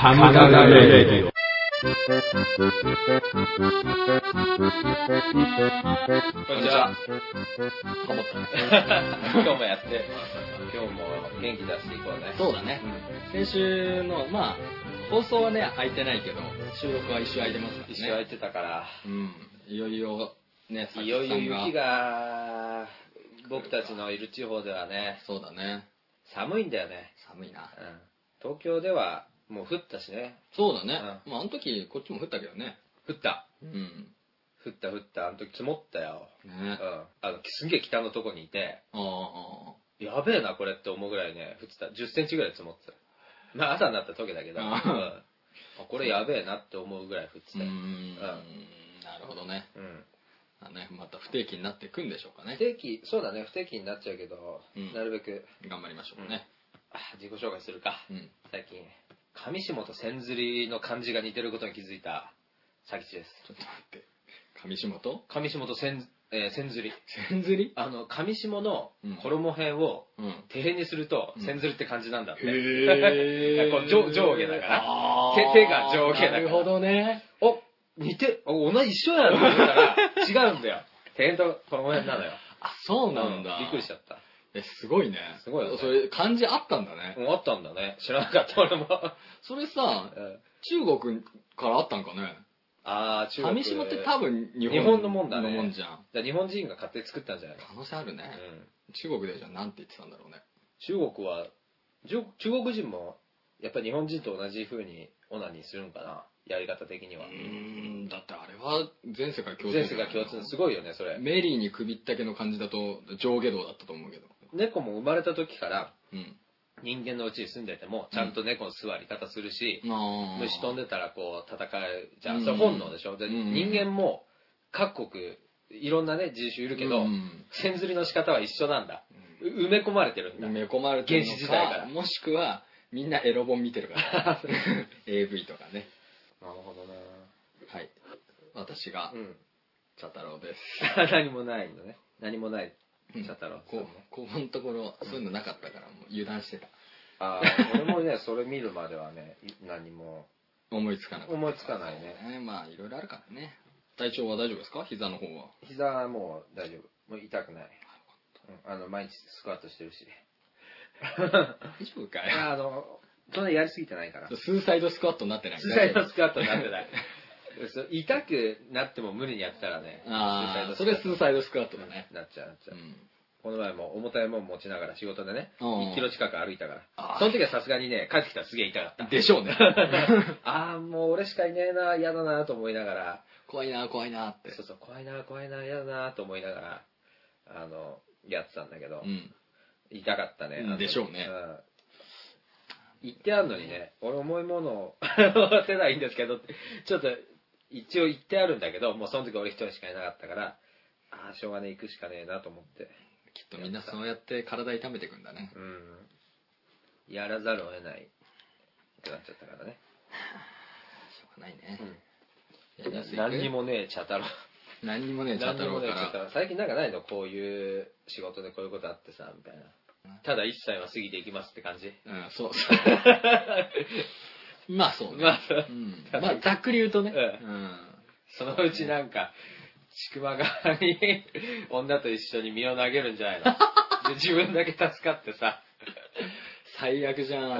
神々レディオ。こんにちは。と思ったね。今日もやって、今日も元気出していこうね。そうだね。先週の、まあ、放送はね、空いてないけど、収録は一週空いてますからね。一緒空いてたから、うん。いよいよ、ね、いよいよ雪が、僕たちのいる地方ではね、そうだね。寒いんだよね。寒いな。うん東京ではもう降ったしね。そうだね。まあ、あの時、こっちも降ったけどね。降った。うん。降った降った。あの時積もったよ。ねうん。あの、すんげえ北のとこにいて、ああ。やべえな、これって思うぐらいね、降ってた。10センチぐらい積もってた。まあ、朝になったら溶けど、うんこれやべえなって思うぐらい降ってたうーよ。ん。なるほどね。うん。あね、また不定期になっていくんでしょうかね不。定期、そうだね、不定期になっちゃうけど、うんなるべく、頑張りましょうね。あ自己紹介するか。うん。最近、上下と千釣りの漢字が似てることに気づいた、佐吉です。ちょっと待って。上下と？上下と千、えー千釣り。千釣りあの、上下のうん衣辺を、うん。手辺にすると、うん千釣りって感じなんだって。へ こう上上下だから手手が上下だからなるほどね。お似て、お同じ一緒やんと思ったら、違うんだよ。手辺と衣辺なのよ。あ、そうなんだ。うびっくりしちゃった。え、すごいね。すごいよねそれ、漢字あったんだね。うんあったんだね。知らなかった、俺も。それさ、うん中国からあったんかね。あー、中国。上下って多分日本日本のもんだねのもんじゃん。じゃあ日本人が勝手に作ったんじゃないの？可能性あるね。うん。中国でじゃあなんて言ってたんだろうね。中国は、中中国人も、やっぱり日本人と同じ風にオナニーするのかな？やり方的には。うーん、だってあれは全世界共通全世界共通。すごいよね、それ。メリーに首ったけの感じだと上下動だったと思うけど。猫も生まれた時からうん。人間のうちに住んでても、ちゃんと猫の座り方するし、あー虫飛んでたらこう戦うじゃうんん。それ本能でしょ？でうん人間も各国、いろんなね、人種いるけど、うん線釣りの仕方は一緒なんだ。う埋め込まれてるんだ埋。め込まれてる原始時代からもしくはみんなエロ本見てるから。AV とかね。なるほどなはい。私がうん。茶太郎です。何もないのね。何もない。うん茶太郎こう、ここのところ、そういうのなかったから、もう油断してた。ああ、俺もね、それ見るまではね、い何も。思いつかなかった。思いつかないねね。まあ、いろいろあるからね。体調は大丈夫ですか？膝の方は。膝はもう大丈夫。もう痛くない。うん、あの、毎日スクワットしてるし。大丈夫かよ。あの、そんなやりすぎてないから。スーサイドスクワットになってない。スーサイドスクワットになってない。痛くなっても無理にやったらね、ああ、それスーサイドスクワットだね。なっちゃう、なっちゃう。うん。この前も重たいもん持ちながら仕事でね、うん1キロ近く歩いたから。その時はさすがにね、帰ってきたらすげえ痛かった。でしょうね。ああ、もう俺しかいねえな、嫌だなと思いながら、怖いな、怖いなって。そうそう、怖いな、怖いな、嫌だなと思いながら、あの、やってたんだけど、うん。痛かったね。でしょうねん言ってあるのにね、俺重いものを 持てないんですけどちょっと一応言ってあるんだけど、もうその時俺一人しかいなかったから、ああ、しょうがねえ、行くしかねえなと思って。きっとみんなそうやって体痛めていくんだね。うん。やらざるを得ないってなっちゃったからね。しょうがないね。うん。何にもねえ、茶太郎。何にもね、え、太郎から。茶太郎。最近なんかないの？こういう仕事でこういうことあってさ、みたいな。ただ一歳は過ぎていきますって感じ。うん、そうそう。まあそうね。まあそううん、まあざっくり言うとね。ううん。そのうちなんか、ちくま側に女と一緒に身を投げるんじゃないの で自分だけ助かってさ。最悪じゃん。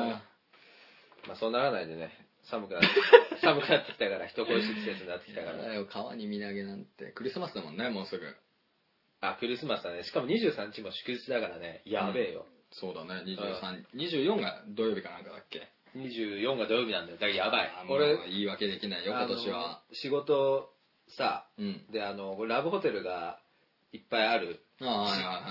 まあそうならないでね。寒くなって、寒くなってきたから、人恋しい季節になってきたから。川に身投げなんて。クリスマスだもんね、もうすぐ。あ、クリスマスだね。しかも23日も祝日だからね。やべえよ。そうだね、23、24が土曜日かなんかだっけ？24が土曜日なんだよ。だからやばいあ。ーもう俺、言い訳できないよ、今年は。仕事さ、うん。で、あの、ラブホテルがいっぱいある。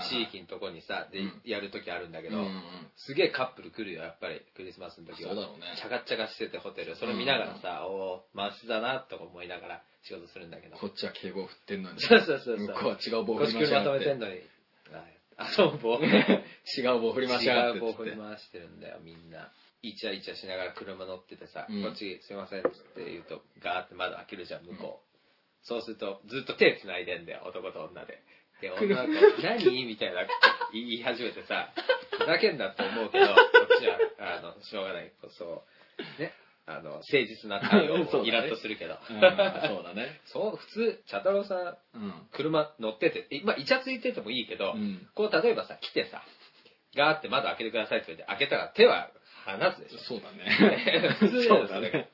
地域のとこにさ、でうん、やるときあるんだけどうんうんうん、すげえカップル来るよ、やっぱり、クリスマスの時は。そうだろうねチャカチャカしててホテル。それ見ながらさ、おー、マスだな、とか思いながら仕事するんだけど。こっちは警棒振ってんのに。そうそうそうそう。向こうは違う棒こっ振り回しやち車止めてがって。んのに。あ、そう、棒。違う棒振り回しやがって違う棒。振り回してるんだよ、みんな。イチャイチャしながら車乗っててさ、うんこっちすいませんっつって言うと、ガーって窓開けるじゃん、向こう。そうすると、ずっと手繋いでんだよ、男と女で。で、女の子、何？みたいな言い始めてさ、ふざけんなって思うけど、こっちは、あの、しょうがない。そう。ね。あの、誠実な対応 そうだねイラッとするけど。うん、そうだね。そう、普通、茶太郎さん、うん。車乗ってて、えまあ、イチャついててもいいけど、うんこう、例えばさ、来てさ、ガーって窓開けてくださいって言って、開けたら手は離すでしょ。そうだね。普 通そうだね。。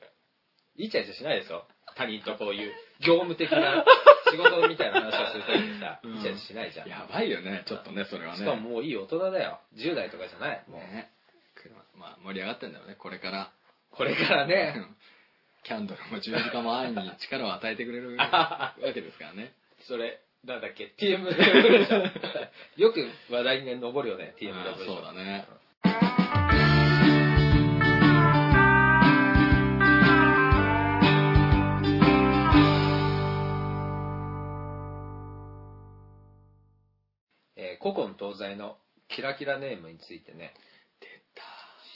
イチャイチャしないですよ。他人とこういう、業務的な仕事みたいな話をするときにさ、うんイチャイチャしないじゃん。やばいよね、ちょっとね、それはね。しかももういい大人だよ。10代とかじゃない。もう、ね。車、まあ盛り上がってんだよね、これから。これからね、キャンドルも十字架も愛に力を与えてくれる わけですからね。それ、なんだっけ、TM レボリューション。よく話題に上るよね、TM レボリューション。そうだね。古今東西のキラキラネームについてね、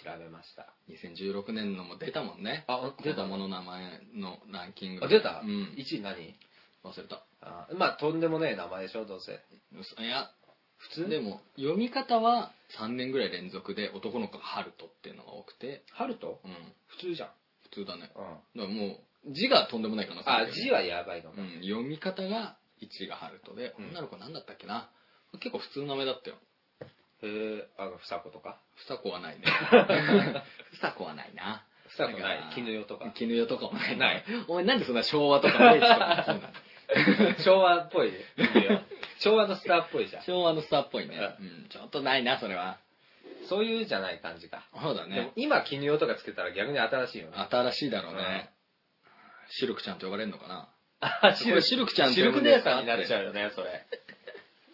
出調べました。た。2016年のも出たもんね。あ子供の名前のランキング。あ、出た、うん。?1 位何？忘れた。あまあ、とんでもねえ名前でしょ、どうせ。いや、普通？でも、読み方は3年ぐらい連続で男の子がハルトっていうのが多くて、ハルト？うん。普通じゃん。普通だね。うん。だからもう、字がとんでもない可能性あ、字はやばいのか。うん、読み方が1がハルトで、うん女の子なんだったっけな結構普通の名前だったよへえ、あの、ふさことか？ふさこはないね ふさこはないなふさこない。絹代とか？絹代とかもないないお前なんでそんな昭和とか明治とかそう昭和っぽい。昭和のスターっぽいじゃん。昭和のスターっぽいね、うん、ちょっとないなそれはそういうじゃない感じか。そうだでも今、絹代とかつけたら逆に新しいよね。新しいだろうね、シルクちゃんと呼ばれるのかな？あシルクちゃんってシルク姉さんになっちゃうよね、それ。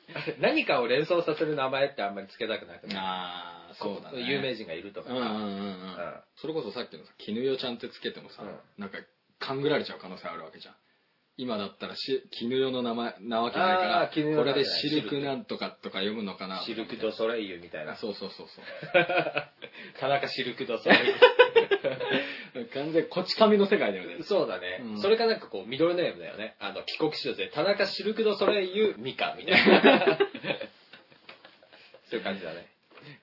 何かを連想させる名前ってあんまりつけたくなくて。ああそうだね。有名人がいるとか。さ。うんうんうん。うん、それこそさっきのさ絹代ちゃんってつけてもさ、うん。なんか勘ぐられちゃう可能性あるわけじゃん。今だったらし絹代の名前なわけないからこれでシルク。なんとかとか読むのかな？シルク・ド・ソレイユみたいな。そうそうそうそう。田中シルク・ド・ソレイ 完全にこち亀の世界だよねユ。そうだね、うんそれかなんかこう、ミドルネームだよね。あの、帰国子女で、田中シルク・ド・ソレイユ・ミカみたいな。そういう感じだね。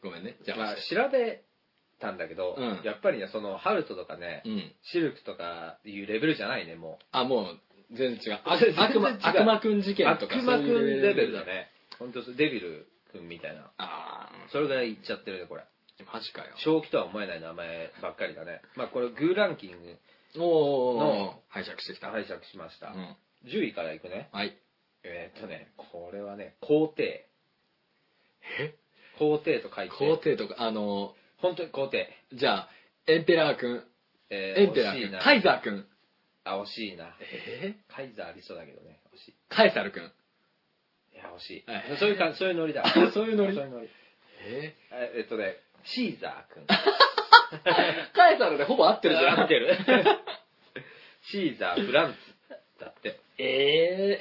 ごめんねじゃあ、まあ、調べたんだけど、うんやっぱりね、その、ハルトとかね、うんシルクとかいうレベルじゃないね、もあもう全然違うあ 全然違う悪魔悪魔くん事う。件とか悪魔くんレベルだね。本当デビルくんみたいな。あそれぐらいいっちゃってるね、これ。あマジかよ正気とは思えない名前ばっかりだね。まあ、これ、グーランキングの拝借してきた、拝借しました。うん、10位からいくね。はいえーっとね、これはね、皇帝。え？皇帝と書いて。皇帝とかあの本当に皇帝。じゃあエンペラーくんえエンペラー惜しいなくんカイザーくんあ、惜しいな。え？カイザーありそうだけどね。惜しい。カエサルくんいや、惜しいはい。そういうか、そういうノリだ。そういうノリ？そういうノリ。え？ええっとね、シーザー君。カエサルでほぼ合ってるじゃん合ってる。シーザー、フランツ。だって。えー、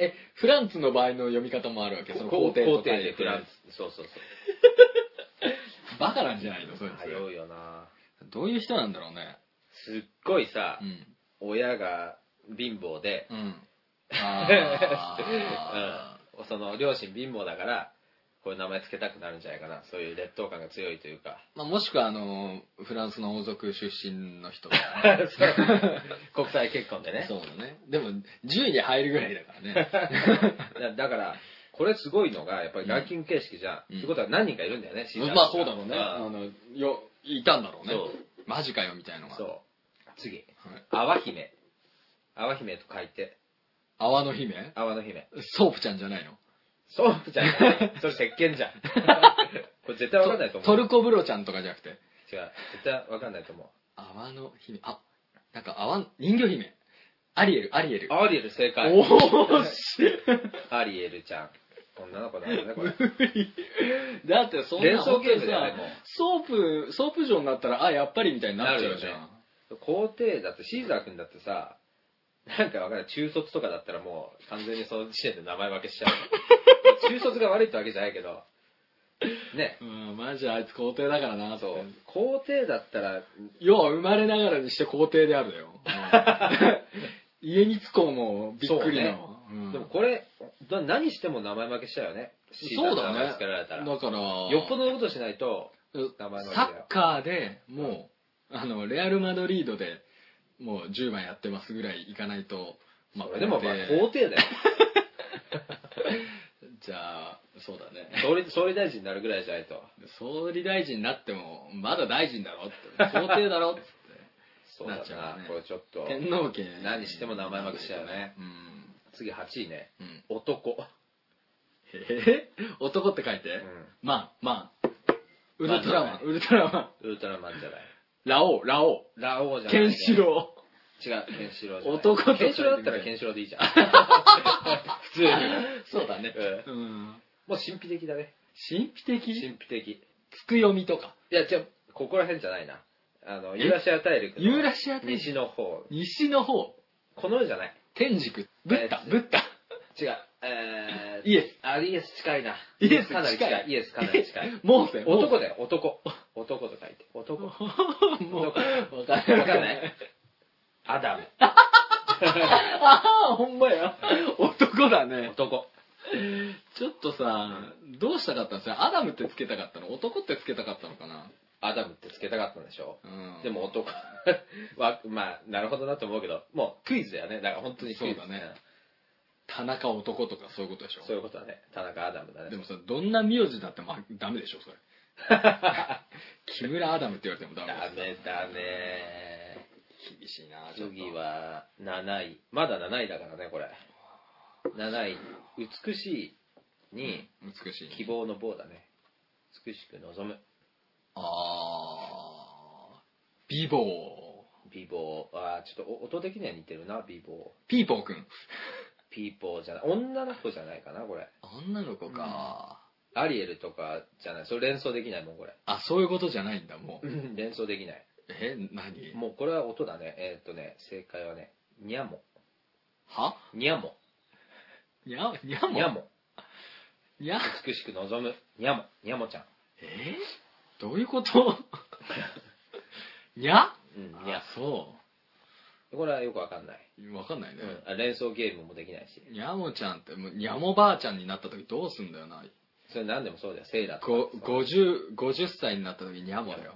えフランツの場合の読み方もあるわけ？その皇帝と皇帝でフランツ。そうそうそう。バカなんじゃないの？そい迷うよなつどういう人なんだろうね？すっごいさう、ん親が貧乏で、うん うん、その両親貧乏だからこういう名前つけたくなるんじゃないかな。そういう劣等感が強いというか。まあ、もしくはあのフランスの王族出身の人 国際結婚でね。そうだね。でも10位に入るぐらいだからね。だだからこれすごいのがやっぱりランキング形式じゃん、うん。ってことは何人かいるんだよね、シーザーまあそうだろうね。あうん。のよいたんだろうね。マジかよみたいのが。そう。次。はい。泡姫。泡姫と書いて。泡の姫？泡の姫。ソープちゃんじゃないの？ソープじゃないそれ石鹸じゃん。これ絶対わかんないと思う。トルコ風呂ちゃんとかじゃなくて。違う。絶対わかんないと思う。泡の姫。あなんか泡人魚姫。アリエルアリエル。アリエル正解。おおし。アリエルちゃん。女の子だよねこれ。だってそんな連想ゲームだよね本当にさもう。ソープソープ状になったらあやっぱりみたいになっちゃうじゃん、皇帝だってシーザー君だってさなんかわか中卒とかだったらもう完全にその時点で名前負けしちゃう。中卒が悪いってわけじゃないけど。ね。うんマジあいつ皇帝だからなそう。皇帝だったら要は生まれながらにして皇帝であるだよ、う ん家こうもびっくりのうん。でもこれな何しても名前負けしちゃうよね。そうだねの名前つけら。れたらだからよっぽどのことしないと名前負けだよ。サッカーでもうあのレアル・マドリードでもう10番やってますぐらいいかないと、それでもまあ皇帝だよ。じゃあ、そうだね。総理総理大臣になるぐらいじゃないと。総理大臣になっても、まだ大臣だろって、皇帝だろっつって。そうだな。なっちゃうね。これちょっと天皇家。何しても名前負けしちゃうね。うん。次8位ね。うん。男。え？男って書いて、うん。まあ、まあ。ウルトラマン、ウルトラマン。ウルトラマンじゃないラオウ、ラオウ。ラオウじゃない、ケンね、シロ違うケンシロウじゃない男とケンシロウだったらケンシロウでいいじゃん 普通にウ。そうだね。うんうん。もう神秘的だね神秘的？神秘的つくよみとか。いや違うここら辺じゃないなあのユーラシア大陸のユーラシア大陸？西の方西の方。この世じゃない天竺。ブッダえ、ーブッダ。違うえー、イエス。あイエス近いな。イエスかなり近い。イエスかなり近い。モーセ。男だよ男。男と書いて。男。もう、男。わかんない。わかんない。アダム。ああ、ほんまや。男だね。男。ちょっとさ、どうしたかったんですかアダムってつけたかったの？男ってつけたかったのかな？アダムってつけたかったんでしょ？うん。でも男。はまあなるほどなと思うけどもうクイズだよね。だから本当にクイズ。だね田中男とかそういうことでしょ？そういうことだね田中アダムだねでもさ、どんな名字だってまあダメでしょ、それ。木村アダムって言われてもダメダですメだね厳しいな、ちょっと。次は7位まだ7位だからねこれ7位美しいに美しい。希望の棒だね美しく望むあー。ビボー。美貌あーちょっとお音的には似てるな美貌ピーポーくん。ピーポーじゃない女の子じゃないかなこれ。女の子か。アリエルとかじゃないそれ連想できないもんこれ。あ、そういうことじゃないんだ、もう。連想できない。え、何？もうこれは音だね。えーっとね正解はねにゃもは？にゃもにゃ、にゃもにゃもにゃ美しく望む。にゃもにゃもちゃん。え？ーどういうこと？にゃうんにゃあそこれはよくわかんない、う。わかんないね。うん、あ連想ゲームもできないしにゃもちゃんって、もうにゃもばあちゃんになった時どうすんだよな。それ何でもそうだよセイラとかご50、50歳になった時にゃもだよ。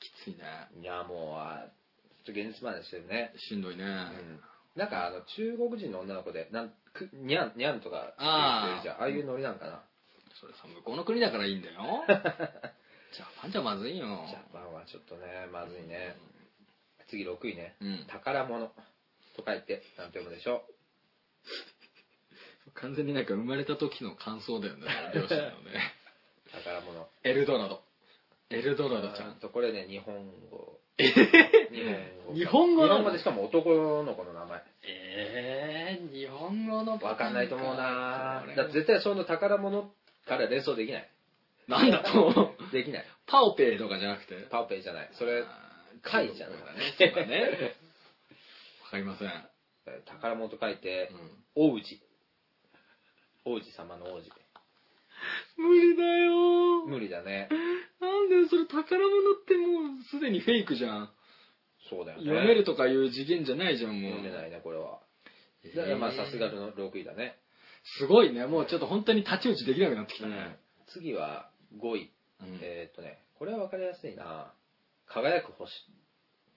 きついね。にゃもはちょっと現実までしてるねしんどいね。うんなんかあの中国人の女の子でなんくにゃんにゃんとか言ってるじゃんああいうノリなんかなそれさ、向こうの国だからいいんだよ。ジャパンじゃまずいよ。ジャパンはちょっとねまずいね次6位ね、うん。宝物。と書いて何て読むでしょ 完全になんか生まれた時の感想だよね、両親のね。う 宝物。エルドラド。エルドラドちゃん。とこれね日本語。え日本語日本語日本語でしかも男の子の名前。えー、日本語のわかんないと思うなだ絶対その宝物から連想できない。なんだとできない。パオペイとかじゃなくて？パオペイじゃない。それ貝じゃんそうだね。そうだね。わかりません。宝物と書いてうん王子王子様の王子無理だよ無理だねなんでそれ宝物ってもうすでにフェイクじゃん。そうだよね読めるとかいう次元じゃないじゃん、もう。読めないねこれはだからまあさすがの6位だね、すごいね。もうちょっと本当に太刀打ちできなくなってきたね。次は5位うんえーっとねこれは分かりやすいな輝く星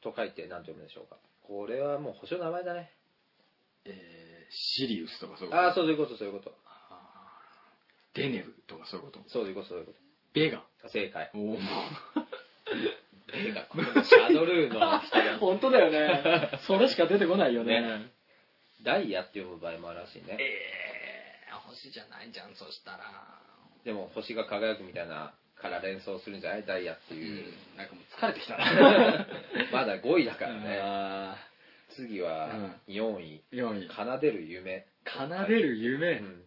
と書いて何て読むでしょうかこれはもう星の名前だねえーシリウスとかそういうこと？ああそういうことそういうことデネブとかそういうこと？そういうことそういうこベガ？と正解おお。映画 これシャドルーの人が 本当だよね。それしか出てこないよね。ねダイヤって読む場合もあるらしいねえー、星じゃないじゃん、そしたら。でも星が輝くみたいなから連想するんじゃない？ダイヤっていう、なんかもう疲れてきた。な。まだ5位だからね。あ次は4位。ー4位。奏でる夢。奏でるう夢。ん。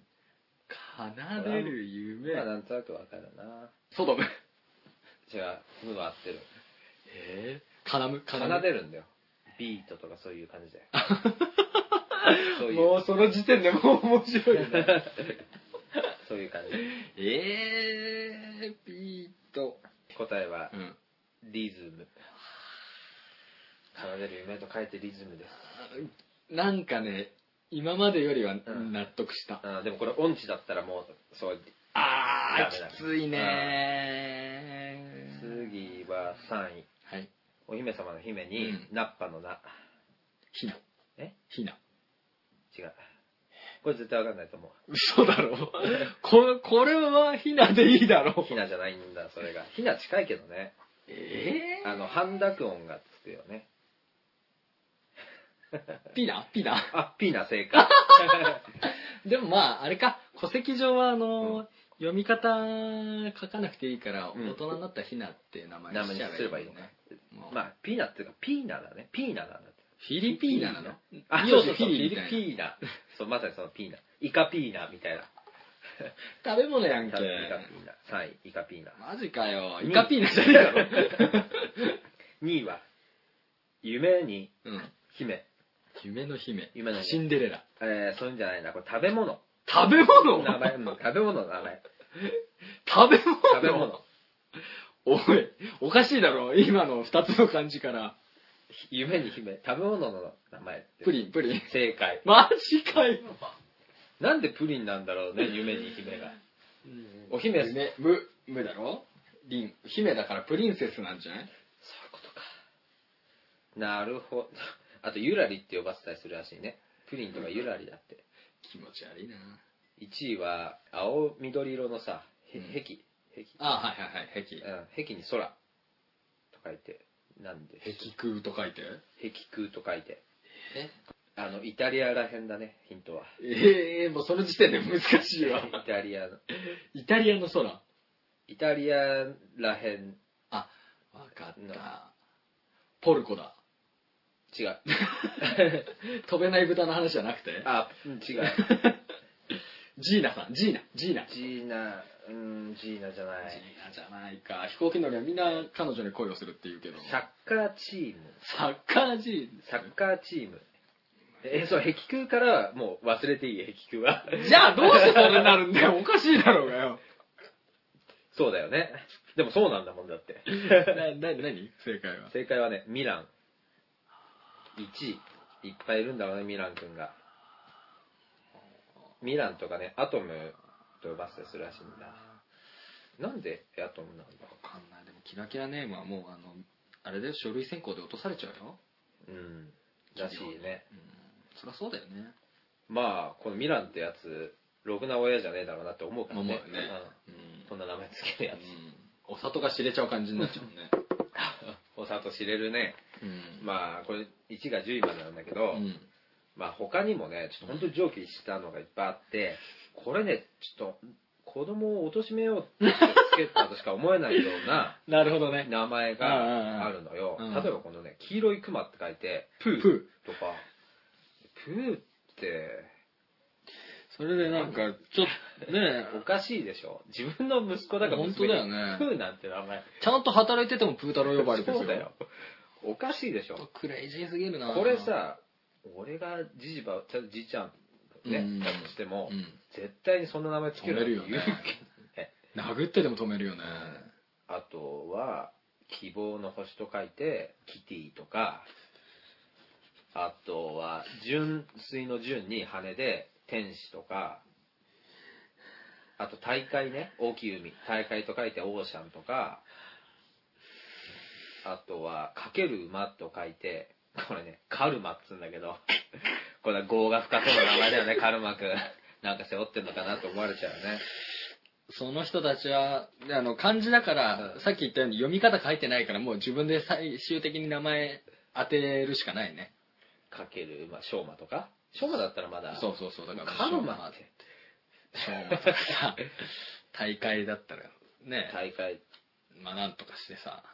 奏でる夢。まあ。なんとなくわかるな。ソドム。違う「無」は合ってる。えー、カナム、カナム。奏でるんだよ。ビートとかそういう感じで そういう。もうその時点でもう面白い。ね。そういう感じえー、ビート。答えはうん。リズム奏でる夢と書いてリズムですなんかね、今までよりはん納得した。あーでもこれ音痴だったらもうそうあダメだー、きついね次は3位はい。お姫様の姫に、うんナッパの名ひな。え？ひな。違う。これ絶対わかんないと思う。嘘だろ これ、これはひなでいいだろひなじゃないんだ、それが。ひな近いけどね。えあの、半濁音がつくよね。ー、ピナ？ピナ？あ、ピーナ正解。でもまあ、あれか、戸籍上はあの、読み方書かなくていいから、うん大人になったらひなっていう名前名前ににしちゃすればいいのねね。。もうまあ、ピーナっていうか、ピーナだね。ピーナなんだって。フィリピーナなの？あ、そうそうそう、フィリピーナ。そう、まさにそのピーナ。イカピーナみたいな。食べ物やんけイカ。ピーナ。3位、イカピーナ。マジかよ。にイカピーナじゃねえだろ。2位は、夢にうん。姫。夢の姫。夢の姫シンデレラ。えー、そういうんじゃないな。これ食べ物。食べ物？名前、うん食べ物の名前。食べ物？食べ物。おい、おかしいだろ。今の二つの漢字から。夢に姫。食べ物の名前って。プリン、プリン。正解。マジかよ。なんでプリンなんだろうね、夢に姫が。お姫ね、む、むだろ？リン、姫だからプリンセスなんじゃない？そういうことか。なるほど。あと、ゆらりって呼ばせたりするらしいね。プリンとかゆらりだって。気持ち悪いな。1位は、青緑色のさ、へうん壁。壁。あ、はいはいはい、壁。うん、壁に空。と書いて。なんで壁空と書いて？壁空と書いて。え？あの、イタリアらへんだね、ヒントは。ええもうその時点で難しいわ。イタリアの。イタリアの空？イタリアらへん、あ、わかっなた。ポルコだ。違う。飛べない豚の話じゃなくて？あ、うん違う。ジーナさん、ジーナ、ジーナ。ジーナ、うん、ジーナじゃない。ジーナじゃないか。飛行機乗りはみんな彼女に恋をするって言うけど。サッカーチーム。サッカージーサッカーチーム。え、そう、壁空からはもう忘れていい、壁空は。ナ。じゃあどうしてそれになるんだよ。おかしいだろうがよ。そうだよね。でもそうなんだもんだって。な、な、なに正解は。正解はね、ミラン。1位。いっぱいいるんだろうね、ミラン君が。ミランとかね、アトムと呼ばせするらしいんだ。なんでアトムなんだろわかんない。でもキラキラネームはもうあの、あれで書類選考で落とされちゃうよ。う。うん。らしいね。うん。そりゃそうだよね。まあ、このミランってやつ、ろくな親じゃねえだろうなって思うからね。思うよね。うんうんこんな名前つけるやつ。お里が知れちゃう感じになっちゃうね。お砂糖知れるね。うん。まあ、これ1が10位までなんだけど、うん。まあ他にもね、ちょっと本当に上記したのがいっぱいあって、これね、ちょっと子供を貶めようってつけたとしか思えないような なるほどね。名前があるのよ。例えばこのね、黄色いクマって書いて、プープとか、プーって、それでなんか、ちょっとね、おかしいでしょ自分の息子だから本当だよねプーなんて名前。ちゃんと働いててもプー太郎呼ばれてるそうだよ。。おかしいでしょクレイジーすぎるなこれ、さ、俺がじじば、ちゃじいちゃん、ね、うん。だとしても、うん。絶対にそんな名前つける止めるよね。言うけどね。殴ってでも止めるよね。あとは、希望の星と書いて、キティとか、あとは、純粋の純に羽で、天使とか、あと大海ね、大きい海、大海と書いてオーシャンとか、あとは、かける馬と書いて、これね、カルマっつうんだけど、これは業が深そうな名前だよね、カルマくん。なんか背負ってんのかなと思われちゃうね。その人たちは、であの、漢字だから、うんさっき言ったように読み方書いてないから、もう自分で最終的に名前当てるしかないね。かける馬、しょうまとか？しょうまだったらまだ。そうそうそう。だから、カルマって。しょうまとかさ、大会だったら、ね、大会。まあなんとかしてさ。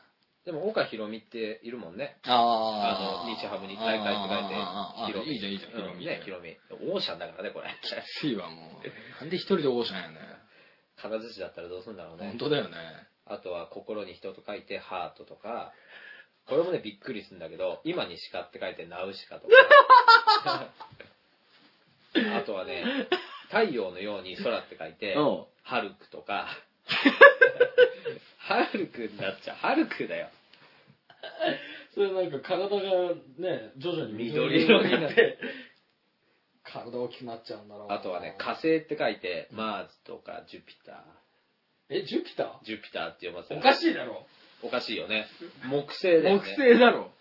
でも、岡ひろみっているもんね。ああの、日ハムに大会って書いあて、ひろみ。いいじゃんいいじゃん、ヒロミ。ね、ひろみ。オーシャンだからね、これ。きついわ、もう。なんで一人でオーシャンやね金槌だったらどうするんだろうね本。当だよね。あとは、心に人と書いて、ハートとか。これもね、びっくりするんだけど、今に鹿って書いて、ナウシカとか。あとはね、太陽のように空って書いて、ハルクとか。ハルクになっちゃう。ハルクだよ。それなんか体がね、徐々に緑色になって、体大きくなっちゃうんだろうなあとはね、火星って書いて、マーズとかジュピター。え、ジュピタジュピターって読ませる。ーおかしいだろ。おかしいよね。木星だよね。木星だろ。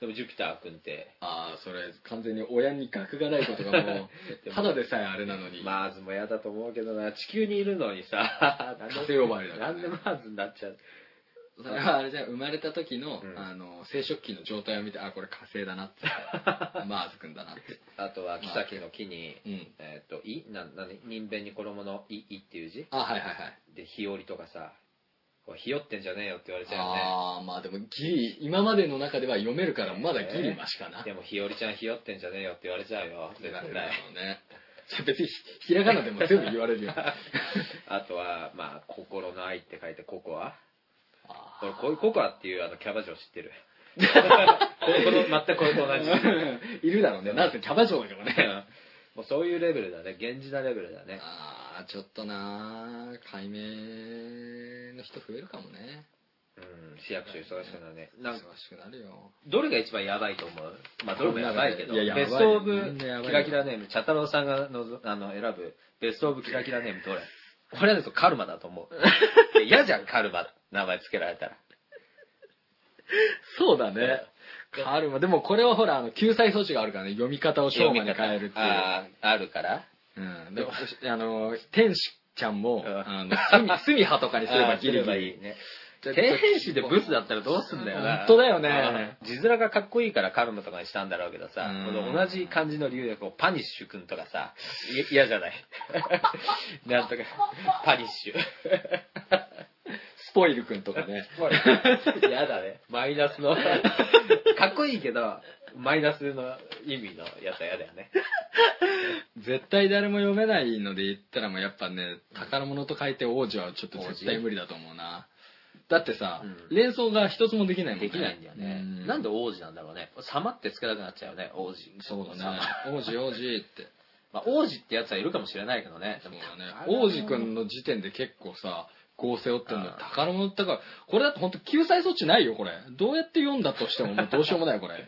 でもジュピター君って、ああそれ完全に親に学がないことがもう ただでさえあれなのにマーズも嫌だと思うけどな、地球にいるのにさ、なんで火星呼ばれだからねなんでマーズになっちゃう。それはあれじゃん生まれた時の,、うんあの生殖器の状態を見てあこれ火星だなってマーズくんだなってあとは、草木の木に、うんえっ、と、い、な、なに、人弁に衣のい、いっていう字あはいはいはいで、日和とかさ、こうひよってんじゃねえよって言われちゃうよね。ああまあでもギリ今までの中では読めるからまだギリマシかな、でも、ひよりちゃんひよってんじゃねえよって言われちゃうよ。絶対。ねそれ別にひひらがなでも全部言われるよ あとは、まあ、心の愛って書いてココア。あ俺、こういうココアっていうあのキャバ嬢知ってる？この全くこれと同じ。ー いるだろうねなんせキャバ嬢だからねもうそういうレベルだね。源氏なレベルだね。ああちょっとなー解明の人増えるかもね。うん、市役所忙しくなるね。なんか、忙しくなるよ。どれが一番やばいと思う？まあ、どれもやばいけど、いややばいベストオブみんなやばいキラキラネーム、茶太郎さんがのぞあの選ぶベストオブキラキラネームどれ？俺はね、カルマだと思う。いや嫌じゃん、カルマ。名前つけられたら。そうだね。カルマ。でもこれはほらあの救済措置があるからね。読み方を昭和に変えるっていう。ああ、あるから。うん、でもあの天使ちゃんも、うんあのスミスミハとかにすればギリギリいいね。天使でブスだったらどうすんだよな。本当だよね字面がかっこいいからカルマとかにしたんだろうけどさ、うんこの同じ感じの理由でこうパニッシュ君とかさ、い嫌じゃない？なんとか、パニッシュ。スポイルくんとかね嫌だね。マイナスの。かっこいいけど、マイナスの意味のやつは嫌だよね。絶対誰も読めないので言ったらもうやっぱね宝物と書いて王子はちょっと絶対無理だと思うな。だってさ、うん。連想が一つもできないもんね。できないんだよね。うん。なんで王子なんだろうね。様ってつけたくなっちゃうよね、王子。そうだね。様王子王子って。まあ、王子ってやつはいるかもしれないけどね。そうだね。王子くんの時点で結構さ合成をってんの宝物だからこれだと本当救済措置ないよこれ。どうやって読んだとしてももうどうしようもないよこれ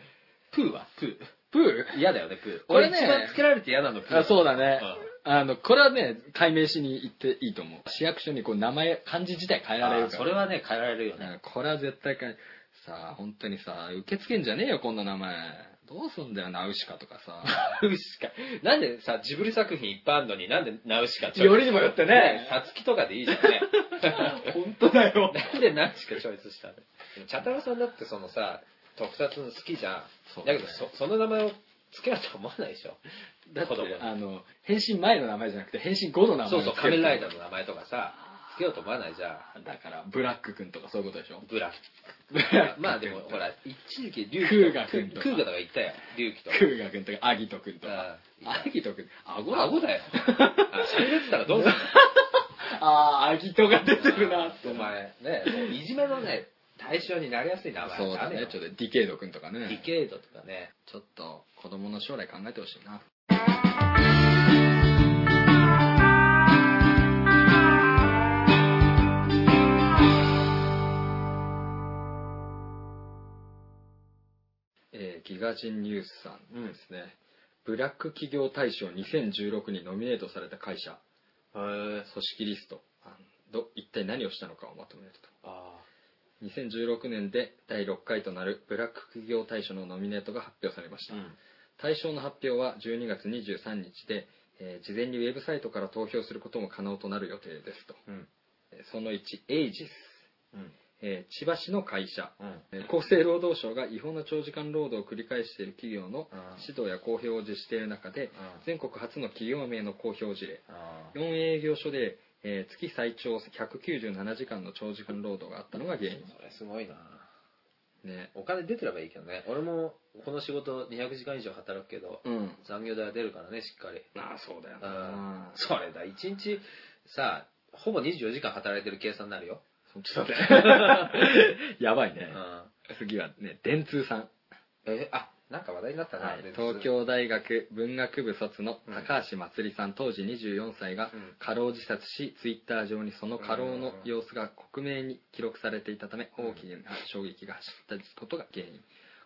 プーはプー。プー？嫌だよね、プー。これね俺一番つけられて嫌なの、プー。あそうだねう。あの、これはね、解明しに行っていいと思う。市役所にこう名前、漢字自体変えられるあから。それはね、変えられるよね。うんこれは絶対変え、さあ、本当にさ、受け付けんじゃねえよ、こんな名前。どうすんだよ、ナウシカとかさ。ナウシカ。なんでさ、ジブリ作品いっぱいあるのになんでナウシカチョイスよりにもよってねサツキとかでいいじゃんね。本当だよ。なんでナウシカチョイスしたの？でも茶太郎さんだってそのさ、特撮好きじゃん。そうだけどそ、その名前を付けようと思わないでしょ。だって子供に、あの、変身前の名前じゃなくて、変身後の名前そうそう、仮面ライダーの。の名前とかさ、付けようと思わないじゃん。だから、ブラックくんとかそういうことでしょ。ブラブラックまあでも、ほら、一時期、龍クーガ君とかクーガとか言ったよ。龍騎と。クーガくんとか、アギトくんとか。うんアギトくん、顎顎だよ。あ、それ出てたらどうする？あー、アギトが出てるなってお前、ね、もういじめのね、対象になりやすい名前そうだね、ちょっとディケードくんとかディね。ケードとかね。ちょっと子供の将来考えてほしいな。えーギガ人ニュースさんですね、ブラック企業大賞2016にノミネートされた会社、へ組織リスト、ど一体何をしたのかをまとめると。あ2016年で第6回となるブラック企業大賞のノミネートが発表されました、うん。大賞の発表は12月23日で、えー事前にウェブサイトから投票することも可能となる予定ですとうん。えーその1エイジス、うん。えー千葉市の会社、うん。えー厚生労働省が違法な長時間労働を繰り返している企業のうん指導や公表を実施している中で全国初の企業名の公表事例あ4営業所で、えー月最長197時間の長時間労働があったのが原因それすごいなねお金出てればいいけどね。俺もこの仕事200時間以上働くけど、うん残業代は出るからね、しっかり。ああそうだようんな。それだ、1日さ、ほぼ24時間働いてる計算になるよ。そうだ やばいうね。ん。次はね、電通さん。え、あ、なんか話題になったな。はい別東京大学文学部卒のうん高橋まつりさん、当時24歳がうん過労自殺し、ツイッター上にその過労の様子が克明に記録されていたため、うん大きな衝撃が走ったことが原因。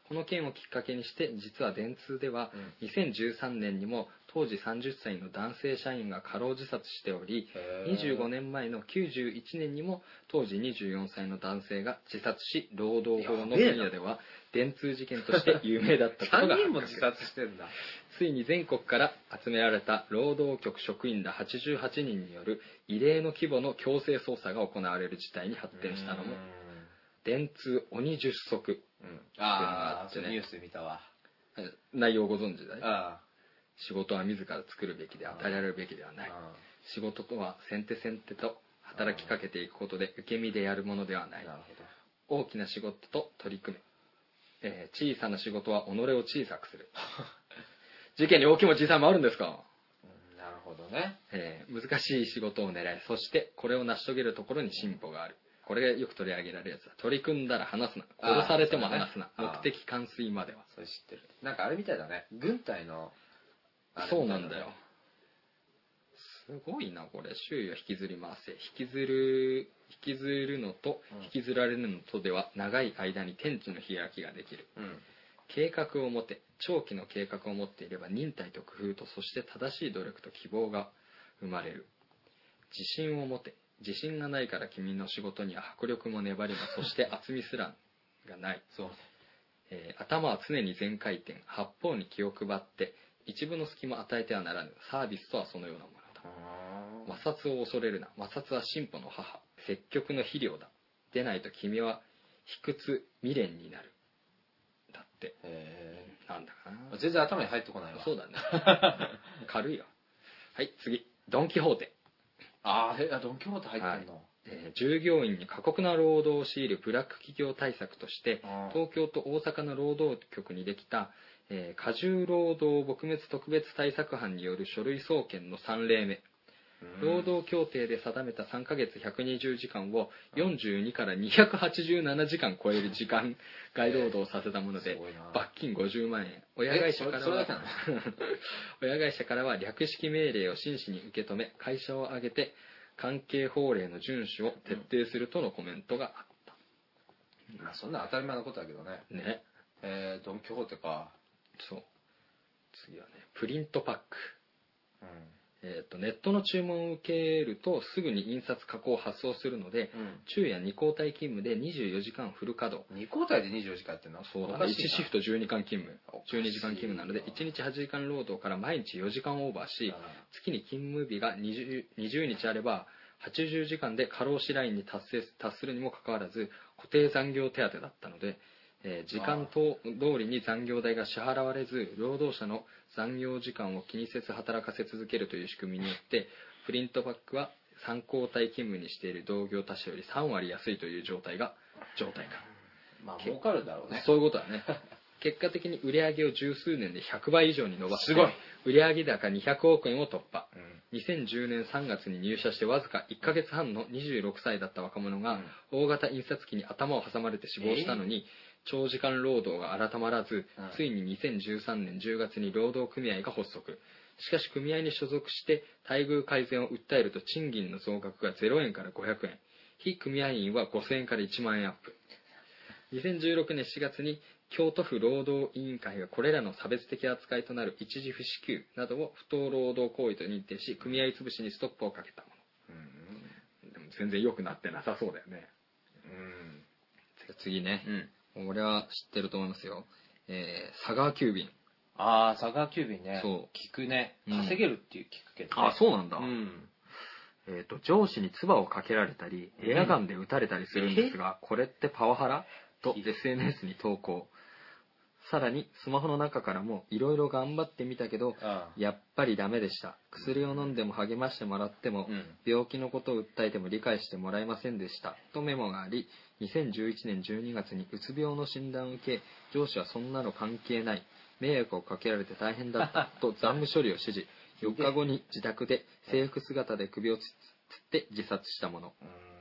この件をきっかけにして実は電通では2013年にも当時30歳の男性社員が過労自殺しておりへー。25年前の91年にも当時24歳の男性が自殺し労働法の分野では電通事件として有名だったことが 3人も発自覚殺してんだ。ついに全国から集められた労働局職員ら88人による異例の規模の強制捜査が行われる事態に発展したのも電通鬼十足っていうのがあってね。ニュースで見たわ。内容ご存知だねあ仕事は自ら作るべきで与えられるべきではない。あ仕事とは先手先手と働きかけていくことで受け身でやるものではない。大きな仕事と取り組め、えー小さな仕事は己を小さくする。事件に大きいも小さいもあるんですか、なるほどね。えー難しい仕事を狙いそしてこれを成し遂げるところに進歩がある。これがよく取り上げられるやつだ。取り組んだら話すな。殺されても話すな、ね目的完遂までは。それ知ってる。なんかあれみたいだね。軍隊のそうなんだよ。すごいなこれ。周囲を引きずり回せ。引きずる引きずるのとうん。引きずられるのとでは長い間に天地の開きができる。うん。計画を持て長期の計画を持っていれば忍耐と工夫とそして正しい努力と希望が生まれる。自信を持て。自信がないから君の仕事には迫力も粘りもそして厚みすらがない、そう。えー頭は常に全回転。八方に気を配って一部の隙間を与えてはならぬサービスとはそのようなものだ。あ摩擦を恐れるな。摩擦は進歩の母。積極の肥料だ。でないと君は卑屈未練になる。だって。へなんだかな。え全然頭に入ってこないわ。そうだね。軽いよはい次。ドン・キホーテ、ああドン・キホーテ入ってんの、えー従業員に過酷な労働を強いるブラック企業対策として東京と大阪の労働局にできた、えー過重労働撲滅特別対策班による書類送検の3例目。労働協定で定めた3ヶ月120時間を42から287時間超える時間 外労働をさせたもので罰金50万円。親会社からは 親会社からは略式命令を真摯に受け止め会社を挙げて関係法令の遵守を徹底するとのコメントがあっまあそんな当たり前のことだけどね。たね。えー、ドン・キホーテかそう。次はねプリントパック。うん。えー、とネットの注文を受けるとすぐに印刷加工発送するので、昼夜2交代勤務で24時間フル稼働。2交代で24時間やってんの？そうだね1おかしいな。シフト12時間勤務。おかしい。12時間勤務なので1日8時間労働から毎日4時間オーバーし月に勤務日が 20, 20日あれば80時間で過労死ラインに達成達するにもかかわらず固定残業手当だったので、えー時間と通りに残業代が支払われず労働者の残業時間を気にせず働かせ続けるという仕組みによってプリントバックは3交代勤務にしている同業他社より3割安いという状態が状態か。まあ儲かるだろうね。そういうことだね。結果的に売上を十数年で100倍以上に伸ばしてすごい。売上高200億円を突破。うん。2010年3月に入社してわずか1ヶ月半の26歳だった若者が大型印刷機に頭を挟まれて死亡したのに長時間労働が改まらずうん。ついに2013年10月に労働組合が発足。しかし組合に所属して待遇改善を訴えると賃金の増額が0円から500円。非組合員は5000円から1万円アップ。2016年4月に京都府労働委員会がこれらの差別的扱いとなる一時不支給などを不当労働行為と認定し組合潰しにストップをかけたもうん。のでも全然良くなってなさそうだよね。うん。次ね。うん俺は知ってると思いますよ。えー、佐川急便。ああ佐川急便ね。そう。聞くね。うん。稼げるっていう聞くけどね。あそうなんだ、うん。えー、と上司に唾をかけられたりエアガンで撃たれたりするんですが、これってパワハラ？と SNS に投稿さらにスマホの中からもいろいろ頑張ってみたけどあやっぱりダメでした。薬を飲んでも励ましてもらっても、うん。病気のことを訴えても理解してもらえませんでした。とメモがあり2011年12月にうつ病の診断を受け上司はそんなの関係ない。迷惑をかけられて大変だった。と残務処理を指示。4日後に自宅で制服姿で首をつつって自殺したもの。うん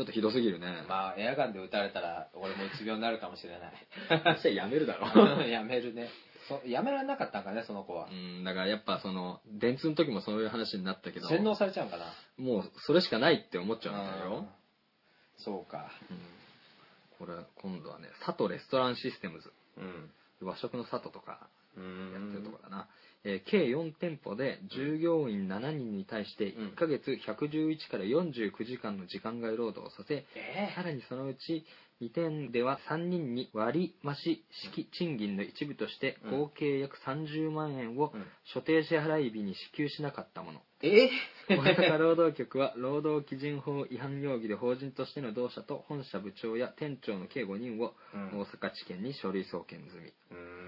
ちょっとひどすぎるね。まあエアガンで撃たれたら俺もうつ病になるかもしれない。じゃあやめるだろ。やめるね。そやめられなかったんかねその子は。うんだからやっぱその電通の時もそういう話になったけど洗脳されちゃうんかな。もうそれしかないって思っちゃうんだよ。うん。そうか。うん。これ今度はね佐藤レストランシステムズ。うん。和食の里とかうやん。ってるとこだな、えー計4店舗で従業員7人に対してうん。1ヶ月111から49時間の時間外労働をさせ、えさらにそのうち2点では3人に割増式賃金の一部としてうん。合計約30万円をうん。所定支払い日に支給しなかったもの。え大阪労働局は労働基準法違反容疑で法人としての同社と本社部長や店長の計5人をうん。大阪地検に書類送検済み。うーん。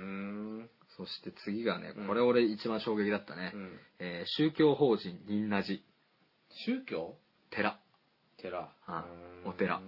そして次がねうん。これ俺一番衝撃だったね、うん。えー宗教法人仁和寺。宗教？寺。寺。あお寺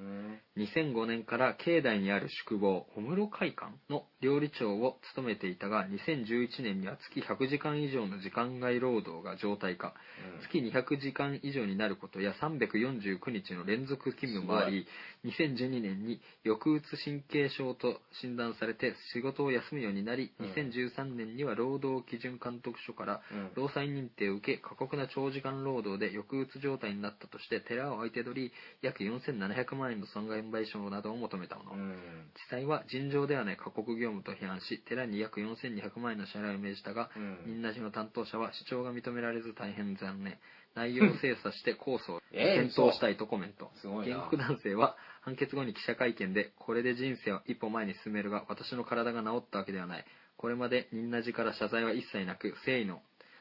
2005年から境内にある宿坊小室会館の料理長を務めていたが2011年には月100時間以上の時間外労働が常態化。月200時間以上になることや349日の連続勤務もあり2012年に抑うつ神経症と診断されて仕事を休むようになりうん。2013年には労働基準監督署からうん。労災認定を受け過酷な長時間労働で抑うつ状態になったとして寺を相手取り約4700万円の損害賠償などを求めたもの、うん。地裁は尋常ではない過酷業務と批判し寺に約4200万円の支払いを命じたがうん。仁和寺の担当者は主張が認められず大変残念。内容を精査して控訴を えー検討したいとコメント、すごいな。原告男性は判決後に記者会見でこれで人生を一歩前に進めるが私の体が治ったわけではない。これまで仁和寺から謝罪は一切なく誠意の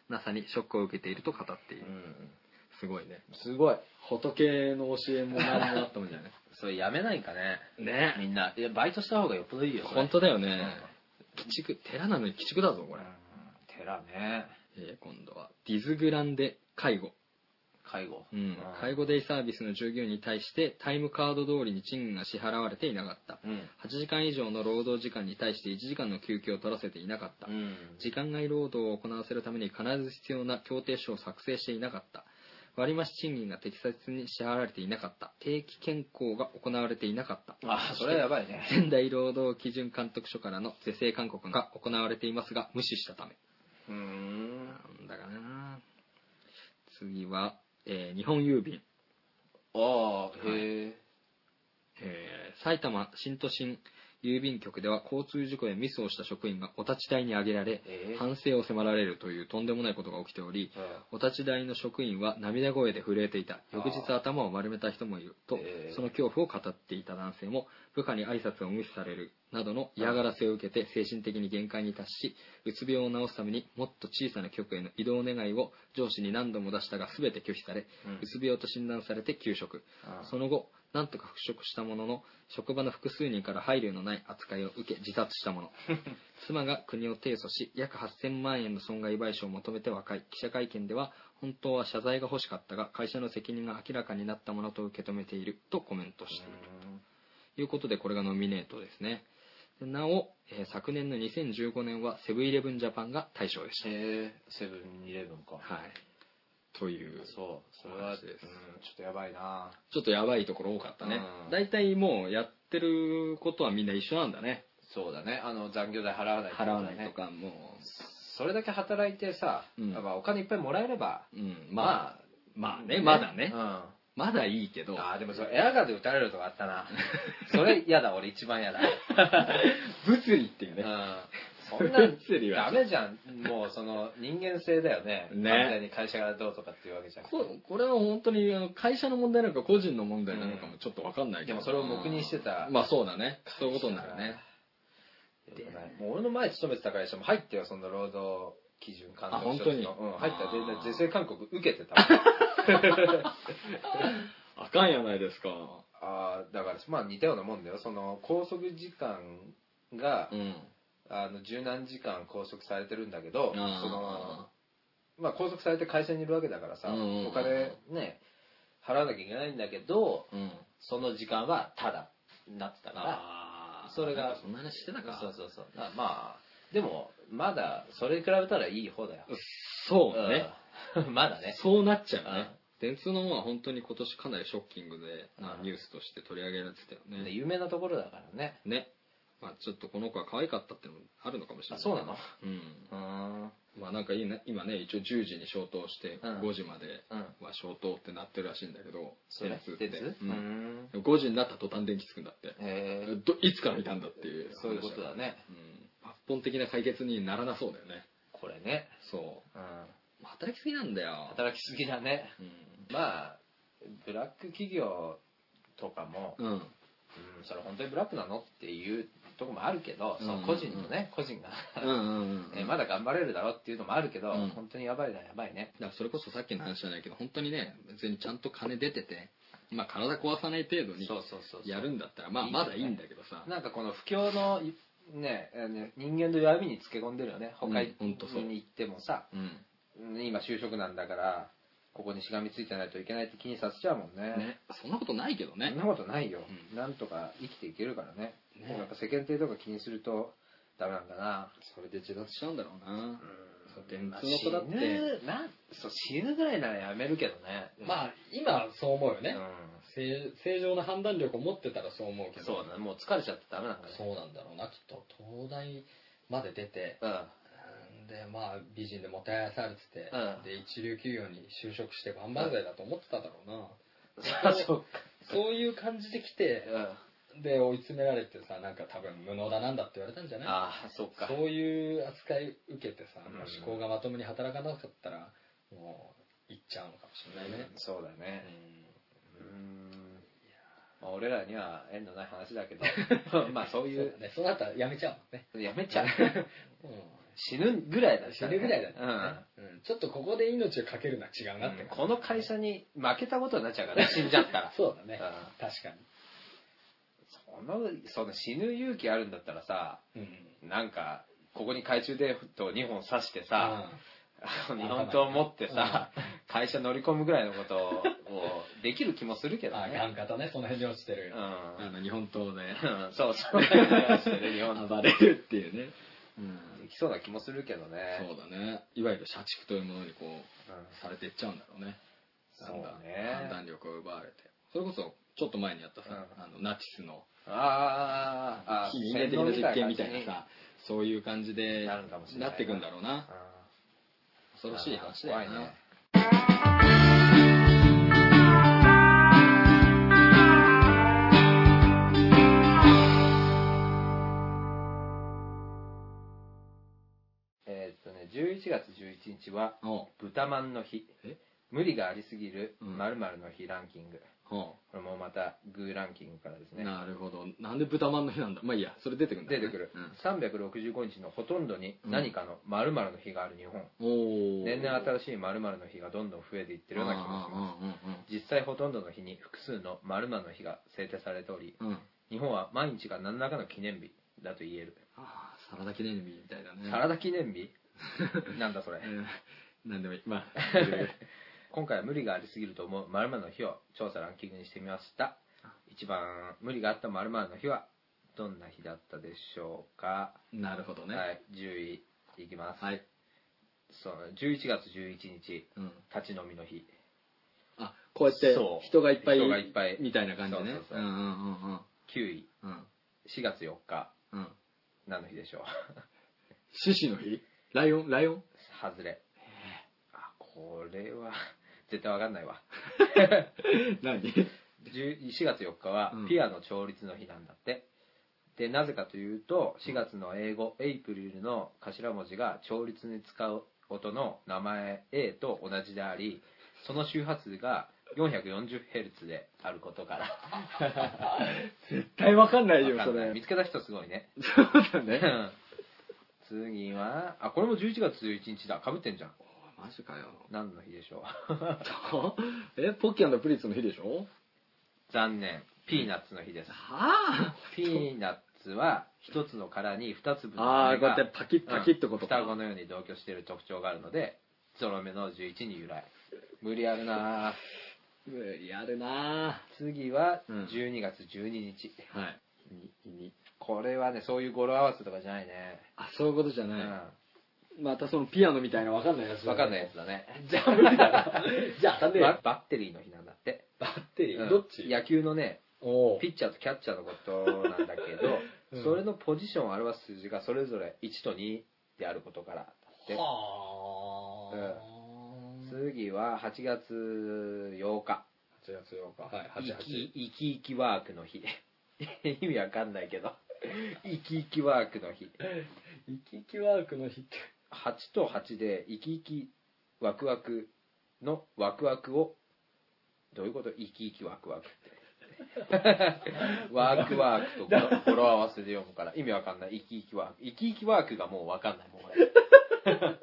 なさにショックを受けていると語っている、すごいねすごい。仏の教えも何もあったもんじゃない それやめないかね。ねみんな。いや、バイトした方がよっぽどいいよ。本当だよね、鬼畜寺なのに鬼畜だぞこれ、うん寺ね。えー今度はディズグランデ介護、介護。うん、介護デイサービスの従業員に対してタイムカード通りに賃金が支払われていなかったうん。8時間以上の労働時間に対して1時間の休憩を取らせていなかった、うん。時間外労働を行わせるために必ず必要な協定書を作成していなかった割増賃金が適切に支払われていなかった定期健康が行われていなかったあ、それはやばいね。仙台労働基準監督署からの是正勧告が行われていますが無視したためうーん。なんだかな次は、えー日本郵便、ああ、へえ。えー埼玉新都心郵便局では交通事故でミスをした職員がお立ち台に挙げられ、えー反省を迫られるというとんでもないことが起きており、うお立ち台の職員は涙声で震えていた。翌日頭を丸めた人もいると、えーその恐怖を語っていた男性も部下に挨拶を無視されるなどの嫌がらせを受けて精神的に限界に達しうつ病を治すためにもっと小さな局への移動願いを上司に何度も出したが全て拒否され、うん。うつ病と診断されて休職、あ。その後なんとか復職したものの職場の複数人から配慮のない扱いを受け自殺したもの。妻が国を提訴し約8000万円の損害賠償を求めて和解。記者会見では本当は謝罪が欲しかったが会社の責任が明らかになったものと受け止めているとコメントしている。ということでこれがノミネートですね。でなお、えー昨年の2015年はセブンイレブンジャパンが対象でした、セブンイレブンか。はいというそう、それは、うん、ちょっとやばいな。ちょっとやばいところ多かったね。うん。大体もうやってることはみんな一緒なんだね。そうだね。あの、残業代払わないと払だねわないとかもそれだけ働いてさ、うん。やっぱお金いっぱいもらえれば、う、うん、まあまあねね。まだね、うん。あまだいいけど。あ、でもそれエアガンで撃たれるとかあったな。それ嫌だ、俺一番嫌だ。物理っていうね。うん。そんな、ダメじゃん。もうその人間性だよね。ね。完全に会社がどうとかっていうわけじゃん。ここれは本当にあの会社の問題なのか個人の問題なのかもちょっと分かんないけど、でもそれを黙認してた。まあそうだね。そういうことになるね。でもう俺の前勤めてた会社も入ってよ、その労働基準監督あ本当に？うん、入ったで、で是正勧告受けてた。あかんやないですか。ああ、だから、まあ似たようなもんだよ。その、拘束時間が、うんあの、十何時間拘束されてるんだけど、そあの、まあ拘束されて会社にいるわけだからさ、お金ね、払わなきゃいけないんだけど、うん。その時間はただになってたから、それがそんな話してたか。そうそうそう。なまあ、でも、まだ、それに比べたらいい方だよ。そうね、うん。まだね。そうなっちゃううん。ね電通の方は本当に今年かなりショッキングで、ニュースとして取り上げられてたよね。ね有名なところだからね。ねまあちょっとこの子は可愛かったっていうのもあるのかもしれない。あそうなの？うん。うん。まあなんかいいね今ね一応10時に消灯してうん。5時までうん。は消灯ってなってるらしいんだけどそれ？電通って。ううん。ん。5時になった途端電気つくんだって。えー。どいつから見たんだっていうそういうことだね。うん。本的な解決にならなそうだよね。これね。そう。うん。働きすぎなんだよ。働きすぎだね。まあ、ブラック企業とかも、うん、うん。うん、それ本当にブラックなの？っていうとこもあるけど、うんその個人のね、個人が、うんうんうんねまだ頑張れるだろうっていうのもあるけど、うん。本当にやばいなやばいね。だからそれこそさっきの話じゃないけど本当にね別にちゃんと金出てて、まあ、体壊さない程度に。やるんだったらまあまだいいんだけどさ。なんかこの不況のいね人間の闇につけ込んでるよね。他に行ってもさ、うん。今就職なんだからここにしがみついてないといけないって気にさせちゃうもんね。ね。そんなことないけどね。そんなことないよ、うん。なんとか生きていけるからね。ね。やっぱ世間体とか気にするとダメなんだな。それで自殺しちゃうんだろうな。そう電まあ通の子だって。死ぬなんそう死ぬぐらいならやめるけどね。まあ今そう思うよね、うん。正正常な判断力を持ってたらそう思うけど。そうだね。もう疲れちゃってダメなんだね。そうなんだろうな。きっと東大まで出てうんうんでまあ美人でもてあやされてて、うん。で一流企業に就職して万々歳だと思ってただろうな、そうか。そういう感じで来てうん。で追い詰められてさなんか多分無能だなんだって言われたんじゃない？ああそっか。そういう扱い受けてさ、思考がまともに働かなかったらもう行っちゃうのかもしれないね。うん、そうだね。うん。うん。まあ俺らには縁のない話だけど。まあそういう。そうだね、その後はやめちゃうもんね、やめちゃう。うん死ぬぐらいだったらね。死ぬぐらいだったね、うん。ちょっとここで命をかけるのは違うなって。うんこの会社に負けたことになっちゃうからね 死んじゃったら。そうだね。うん。確かそのその死ぬ勇気あるんだったらさにうん。なんかここに懐中電灯2本刺してさ、うん。日本刀持ってさ、会社乗り込むぐらいのことをできる気もするけどあね。ガン型ねその辺に落ちてる、うん。あの日本刀で。うん。そうそう。日本暴れるっていうね、うんできそうな気もするけどね。そうだね。いわゆる社畜というものにこううん。されていっちゃうんだろうね。そうだんだんね判断力を奪われて。それこそちょっと前にやったさ、うん。あのナチスのあーあー、非人間的な実験みたいなさそういう感じでなっていくんだろうな。うん。恐ろしい話だよね。11月11日はおう。豚まんの日。え？無理がありすぎるうん。〇〇の日ランキング、おこれもまたグーランキングからですうね。なるほど。なんで豚まんの日なんだ？まあいいや。それ出てくるんだね。出てくる、うん。365日のほとんどに何かの〇〇の日がある日本、おお年々新しい〇〇の日がどんどん増えていってるような気もします。実際ほとんどの日に複数の〇〇の日が制定されておりうん。うん日本は毎日が何らかの記念日だと言える、ああサラダ記念日みたいだね。サラダ記念日？なんだそれ。うんなんでもいい。まあ 今回は無理がありすぎると思う。〇〇の日を調査ランキングにしてみました。一番無理があった〇〇の日はどんな日だったでしょうか、なるほどね。はい10位いきます、はい。その11月11日うん。立ち飲みの日。あこうやってそう。人がいっぱい人がいっぱい。みたいな感じね。そうそうそう。うんうんうんうん。9位。うん。4月4日。うん。何の日でしょう。獅子の日？ライオン？ライオン？外れ。あこれは絶対わかんないわ。何？10 4月4日はうん。ピアノ調律の日なんだって、でなぜかというと4月の英語エイプリルの頭文字が調律に使う音の名前 A と同じでありその周波数が 440Hz であることから。絶対わかんないよそれ。見つけた人すごいね。そうだね次はあこれも11月11日だ。かぶってんじゃん。マジかよ。何の日でしょう。えポッキープリッツの日でしょ？残念。ピーナッツの日です。はピーナッツは一つの殻に二粒のああーこうやってパキッパキッってことか。双子のように同居している特徴があるのでゾロ目の11に由来。無理あるなぁ。無理あるな次はうん。12月12日、ぁはい。ににこれはねそういう語呂合わせとかじゃないね。あそういうことじゃうない、ん。またそのピアノみたいなわかんないやつ分かんないやつだね。じゃあ無理だろ じゃあ当たんねえよ。ババッテリーの日なんだって、バッテリー、うん。どっち？野球のねおおピッチャーとキャッチャーのことなんだけど、うん。それのポジションを表す数字がそれぞれ1と2であることからだって。はあ、次は8月8日。8月8日。はい生88き生き生きワークの日。意味わかんないけど 生き生きワークの日。生き生きワークの日って。8と8で生き生きワクワクのワクワクをどういうこと？生き生きワクワクって。ワークワークと語呂合わせで読むから。意味わかんない。生き生きワーク。生き生きワークがもうわかんない。もん俺。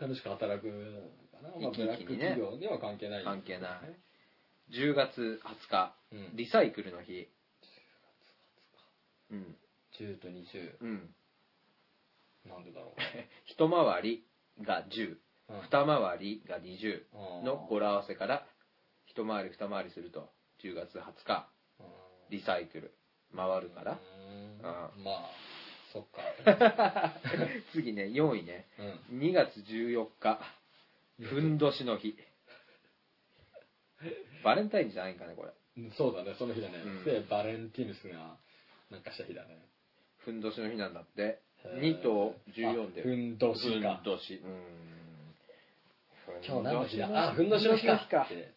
楽しく働くのかな、まあ、生きブラック企業には関係ない。関係ない。10月20日。うん。リサイクルの日うん。10と20うん。なんでだろ 一回りが10う、うん。二回りが20うん。の語呂合わせから一回り二回りすると10月20日。うん。リサイクル。回るから。うん。あまあそっか。次ね4位ね。うん。2月14日。ふんどしの日。バレンタインじゃないんかねこれ。そうだねその日だね、うん。でバレンティヌスがなんかした日だねふんどしの日なんだって。へー。2と14で。あふんどしか。ふんどし。うん。今日何の日だ？あふんどしの日か。ふんどしのって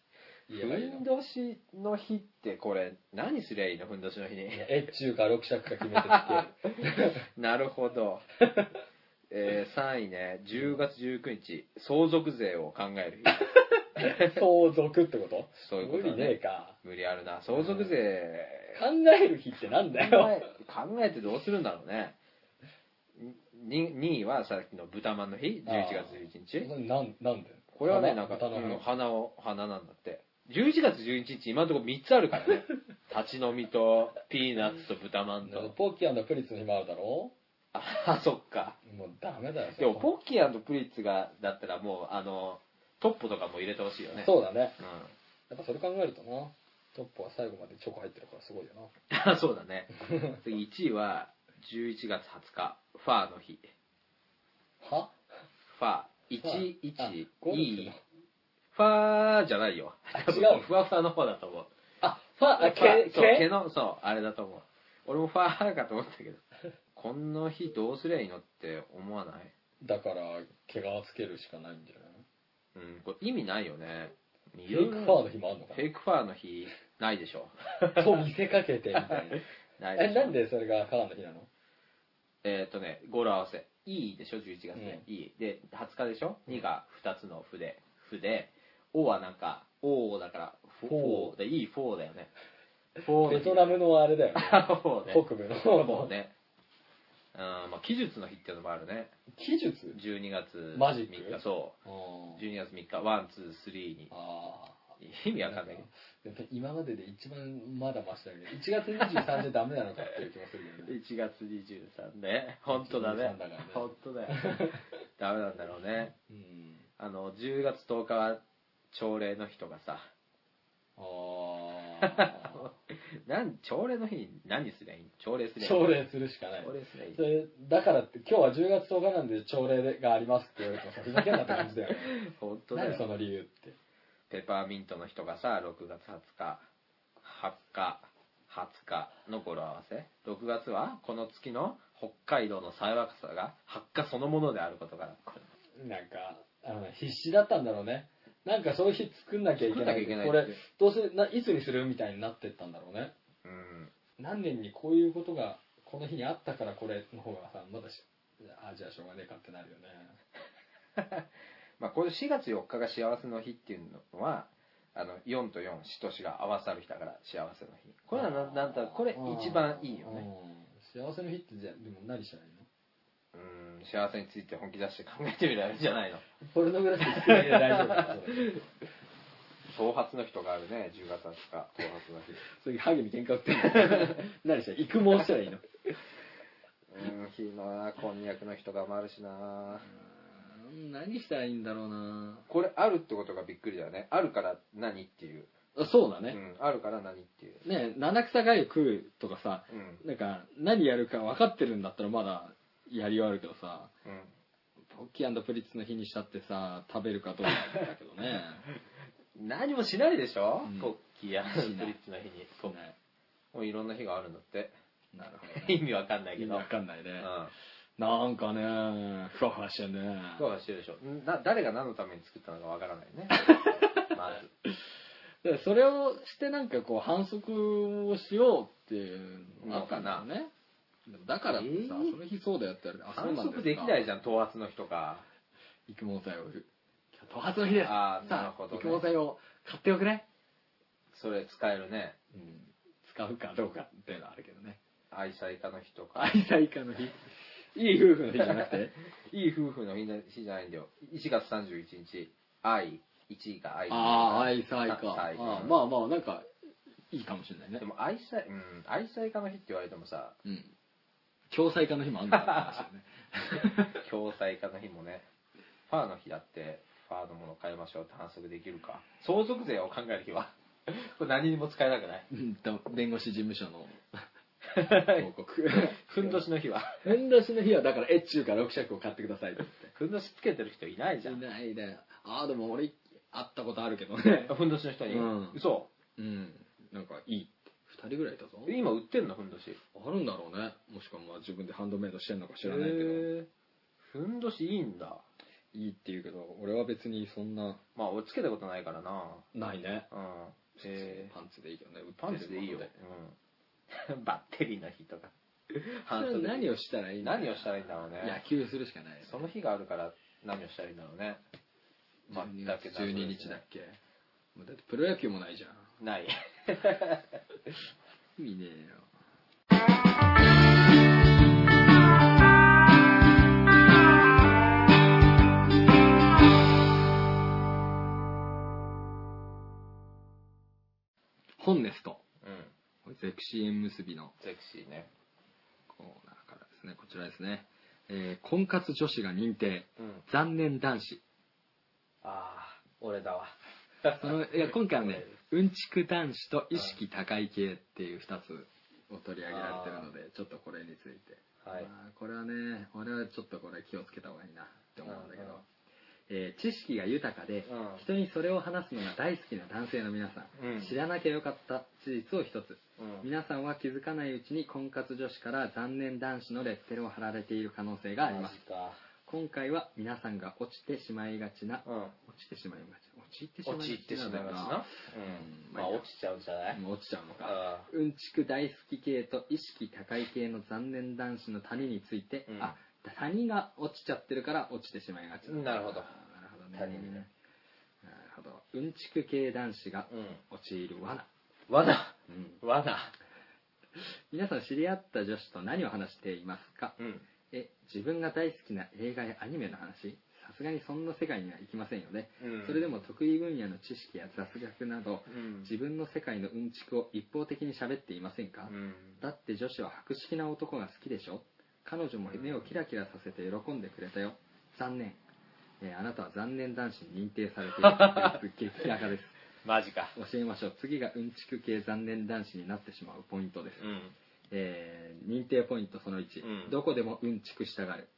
言えばいいの。ふんどしの日ってこれ何すりゃいいの？ふんどしの日に。えっちゅうか6尺か決めて なるほど、えー、3位ね。10月19日。相続税を考える日 相続ってこと？そういうことだね。無理ねえか。無理あるな。相続税。考える日ってなんだよ。考えてどうするんだろうね。に2位はさっきの豚まんの日？11月11日？なんなんで？これはねなんか、花？を花なんだって。11月11日今のところ3つあるからね。立ち飲みとピーナッツと豚まんと。ポッキープリッツの日もあるだろ？あそっか。もうダメだよでもポッキープリッツがだったらもうあのトッポとかも入れてほしいよね。そうだね。うん。やっぱそれ考えるとな。トップは最後までチョコ入ってるからすごいよあ そうだね。次1位は11月20日。ファーの日。なは？ファー。あ11ゴルファーじゃないよ。あ違う。ふわふわの方だと思う。あファあファ毛そう毛毛のそうあれだと思う。俺もファーかと思ったけど。こんな日どうすりゃいいのって思わない？だから毛皮つけるしかないんじゃうんこれ意味ないよね。フェイクファーの日もあるのかフェイクファーの日ないでしょ。なと見せかけて。みたいなないでしょ。えなんでそれがファーの日なの？えっ、とね語呂合わせ「いい」でしょ？11月ね「ういい」で20日でしょ「2」が2つの「ふ」で「ふ」で「お」はなんか「お」だから「フフォー。ォー」で「いい」「フォー」だよね。フォーベトナムのあれだよね。フォーね。北部の。フォーねうんまあ奇術の日っていうのもあるね。奇術？12月マジック？3日。そあう12月3日。ワンツースリーに。あ意味わかんない。けどやっぱ今までで一番まだマシだけど1月23じゃダメなのかっていう気もするけどね。1月23ね。本当だね。23だからね。本当だよ。ダメなんだろうね。うん。あの10月10日は朝礼の日とかさ。ああなん朝礼の日に何すりゃいい？の朝礼すりゃいい。朝礼するしかない。朝礼すりゃいい。それだからって今日は10月10日なんで朝礼がありますって言われてもさふざけんなって感じだよ。ね 本当だよ。何その理由って。ペパーミントの日とかさ6月20日8日20日の語呂合わせ。6月はこの月の北海道の爽やかさが発火そのものであることから。なんかあの必死だったんだろうねなんかそういう日作んなきゃいけないなこれどうせないつにするみたいになってったんだろうね。うん。何年にこういうことがこの日にあったからこれの方がさまだしあじゃあしょうがねえかってなるよね。まあこれ4月4日が幸せの日っていうのはあの4と4しとしが合わさる日だから幸せの日。これはななんだこれ一番いいよね。うん。幸せの日ってじゃあでも何したらいいの？うん幸せについて本気出して考えてみたらいいんじゃないの？ポルノグラフィックで大丈夫か それ頭髪の日とかあるね10月20日頭髪の日それハゲに喧嘩売ってんの 何したら育毛したらいいの？うん日のなこんにゃくの日とかもあるしな。何したらいいんだろうな。これあるってことがびっくりだよね。あるから何っていう、そうだね、うん、あるから何っていう。ね七草がゆ食うとかさうん。なんか何やるか分かってるんだったらまだやりはあるけどさうん。ポッキープリッツの日にしたってさ食べるかどうかだけどね。何もしないでしょ、うん。ポッキープリッツの日に。そうねもういろんな日があるんだって。なるほどね。意味わかんないけど。分かんないね。うん。なんかねふわふわしてんね。ふわふわしてるでしょ。んな誰が何のために作ったのかわからないね。まず。でそれをしてなんかこう反則をしようっていうのかな。ねだからってさ、えー？その日そうだよって言われて、あ、そう反なんですか？則できないじゃん、頭髪の日とか。育毛剤を売る。頭髪の日です。あーなるさあ、ほどね育毛剤を買っておくね。それ使えるね。うん。使うかどうかっていうのはあるけどね。愛妻家の日とか。愛妻家の日。いい夫婦の日じゃなくて？いい夫婦の日の日じゃないんだよ。1月31日、愛、1位が愛。ああ、愛妻家。あーまあまあ、なんか、いいかもしれないねで。も愛妻、うん、愛妻家の日って言われてもさ、うん。共済家の日もあんだから話ね。共済家の日もね、ファーの日だって、ファーのものを変えましょうって反則できるか。相続税を考える日は、これ何にも使えなくない？うんと弁護士事務所の報告。ふんどしの日は。ふんどしの日はだから、越中から6尺を買ってくださいってふんどしつけてる人いないじゃ。ん。いないね。ああ、でも俺、会ったことあるけどね。ふんどしの人に、うん嘘うん。なんか、いいって。二人ぐらいいたぞ。今売ってんの？ふんどし。あるんだろうね。もしくはまあ自分でハンドメイドしてんのか知らないけど。ふんどしいいんだ。いいって言うけど、俺は別にそんな、まあ、俺つけたことないからな。ないね。うん。えパンツでいいけどね。パンツでいいよ。うん。バッテリーの日とか。何をしたらいいの何をしたらいいんだろうね。野球するしかないよね。その日があるから何をしたらいいんだろうね。まあ12だけ月12日だっけだってプロ野球もないじゃん。ない。意味ねえよ。本ネスト。うん。ゼクシー縁結びのゼクシーね。コーナーからですね、こちらですね。えー婚活女子が認定。うん。残念男子。ああ、俺だわ。そのいや今回はね、うんちく男子と意識高い系っていう2つを取り上げられてるので、ちょっとこれについて。はい。まあこれはね、俺はちょっとこれ気をつけた方がいいなって思うんだけどえー知識が豊かで、うん人にそれを話すのが大好きな男性の皆さん、うん知らなきゃよかった事実を一つ。うん。皆さんは気づかないうちに婚活女子から残念男子のレッテルを貼られている可能性があります。今回は皆さんが落ちてしまいがちな、うん。落ちてしまいがちな、陥ってしまいがち落ちてしまいがちな。うん。まあ、落ちちゃうんじゃない？落ちちゃうのか。あうんちく大好き系と意識高い系の残念男子の谷について、うんあ谷が落ちちゃってるから落ちてしまいがちなるほどあーなるほどね谷にねなるほどうんちく系男子がうん。陥る罠、罠。うん罠。皆さん知り合った女子と何を話していますか？うん。え自分が大好きな映画やアニメの話？さすがにそんな世界には行きませんよね、うん。それでも得意分野の知識や雑学などうん。自分の世界のうんちくを一方的に喋っていませんか、うん。だって女子は白識な男が好きでしょ？彼女も目をキラキラさせて喜んでくれたよ。残念、えーあなたは残念男子に認定されている激赤です。マジか。教えましょう。次がうんちく系残念男子になってしまうポイントです、うん。えー認定ポイントその1、うん。どこでもうんちくしたがる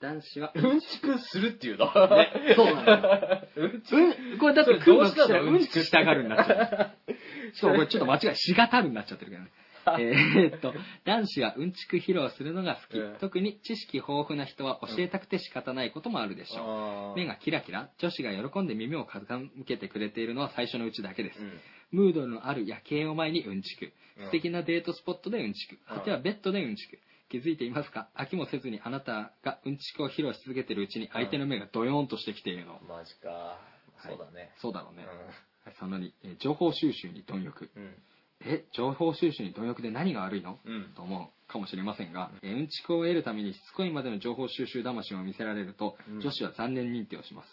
男子は うんちくするっていうの？ね。そうなの。うんちうんこれだってそれどうしたの？空気うんちくしたがるになっちゃう。そうこれちょっと間違いしがたるになっちゃってるけどね。えーっと男子はうんちく披露するのが好き、うん。特に知識豊富な人は教えたくて仕方ないこともあるでしょう、あー。目がキラキラ。女子が喜んで耳を傾けてくれているのは最初のうちだけです、うん。ムードのある夜景を前にうんちく。うん。素敵なデートスポットでうんちく。うん。果てはベッドでうんちく。気づいていますか？飽きもせずにあなたがうんちくを披露し続けているうちに相手の目がドヨーンとしてきているの、マジか。そうだね。そうだろうね、はい。その2、えー情報収集に貪欲。うん。え？情報収集に貪欲で何が悪いの、うん。と思うかもしれませんが、えーうんちくを得るためにしつこいまでの情報収集魂を見せられると、うん。女子は残念認定をします。へ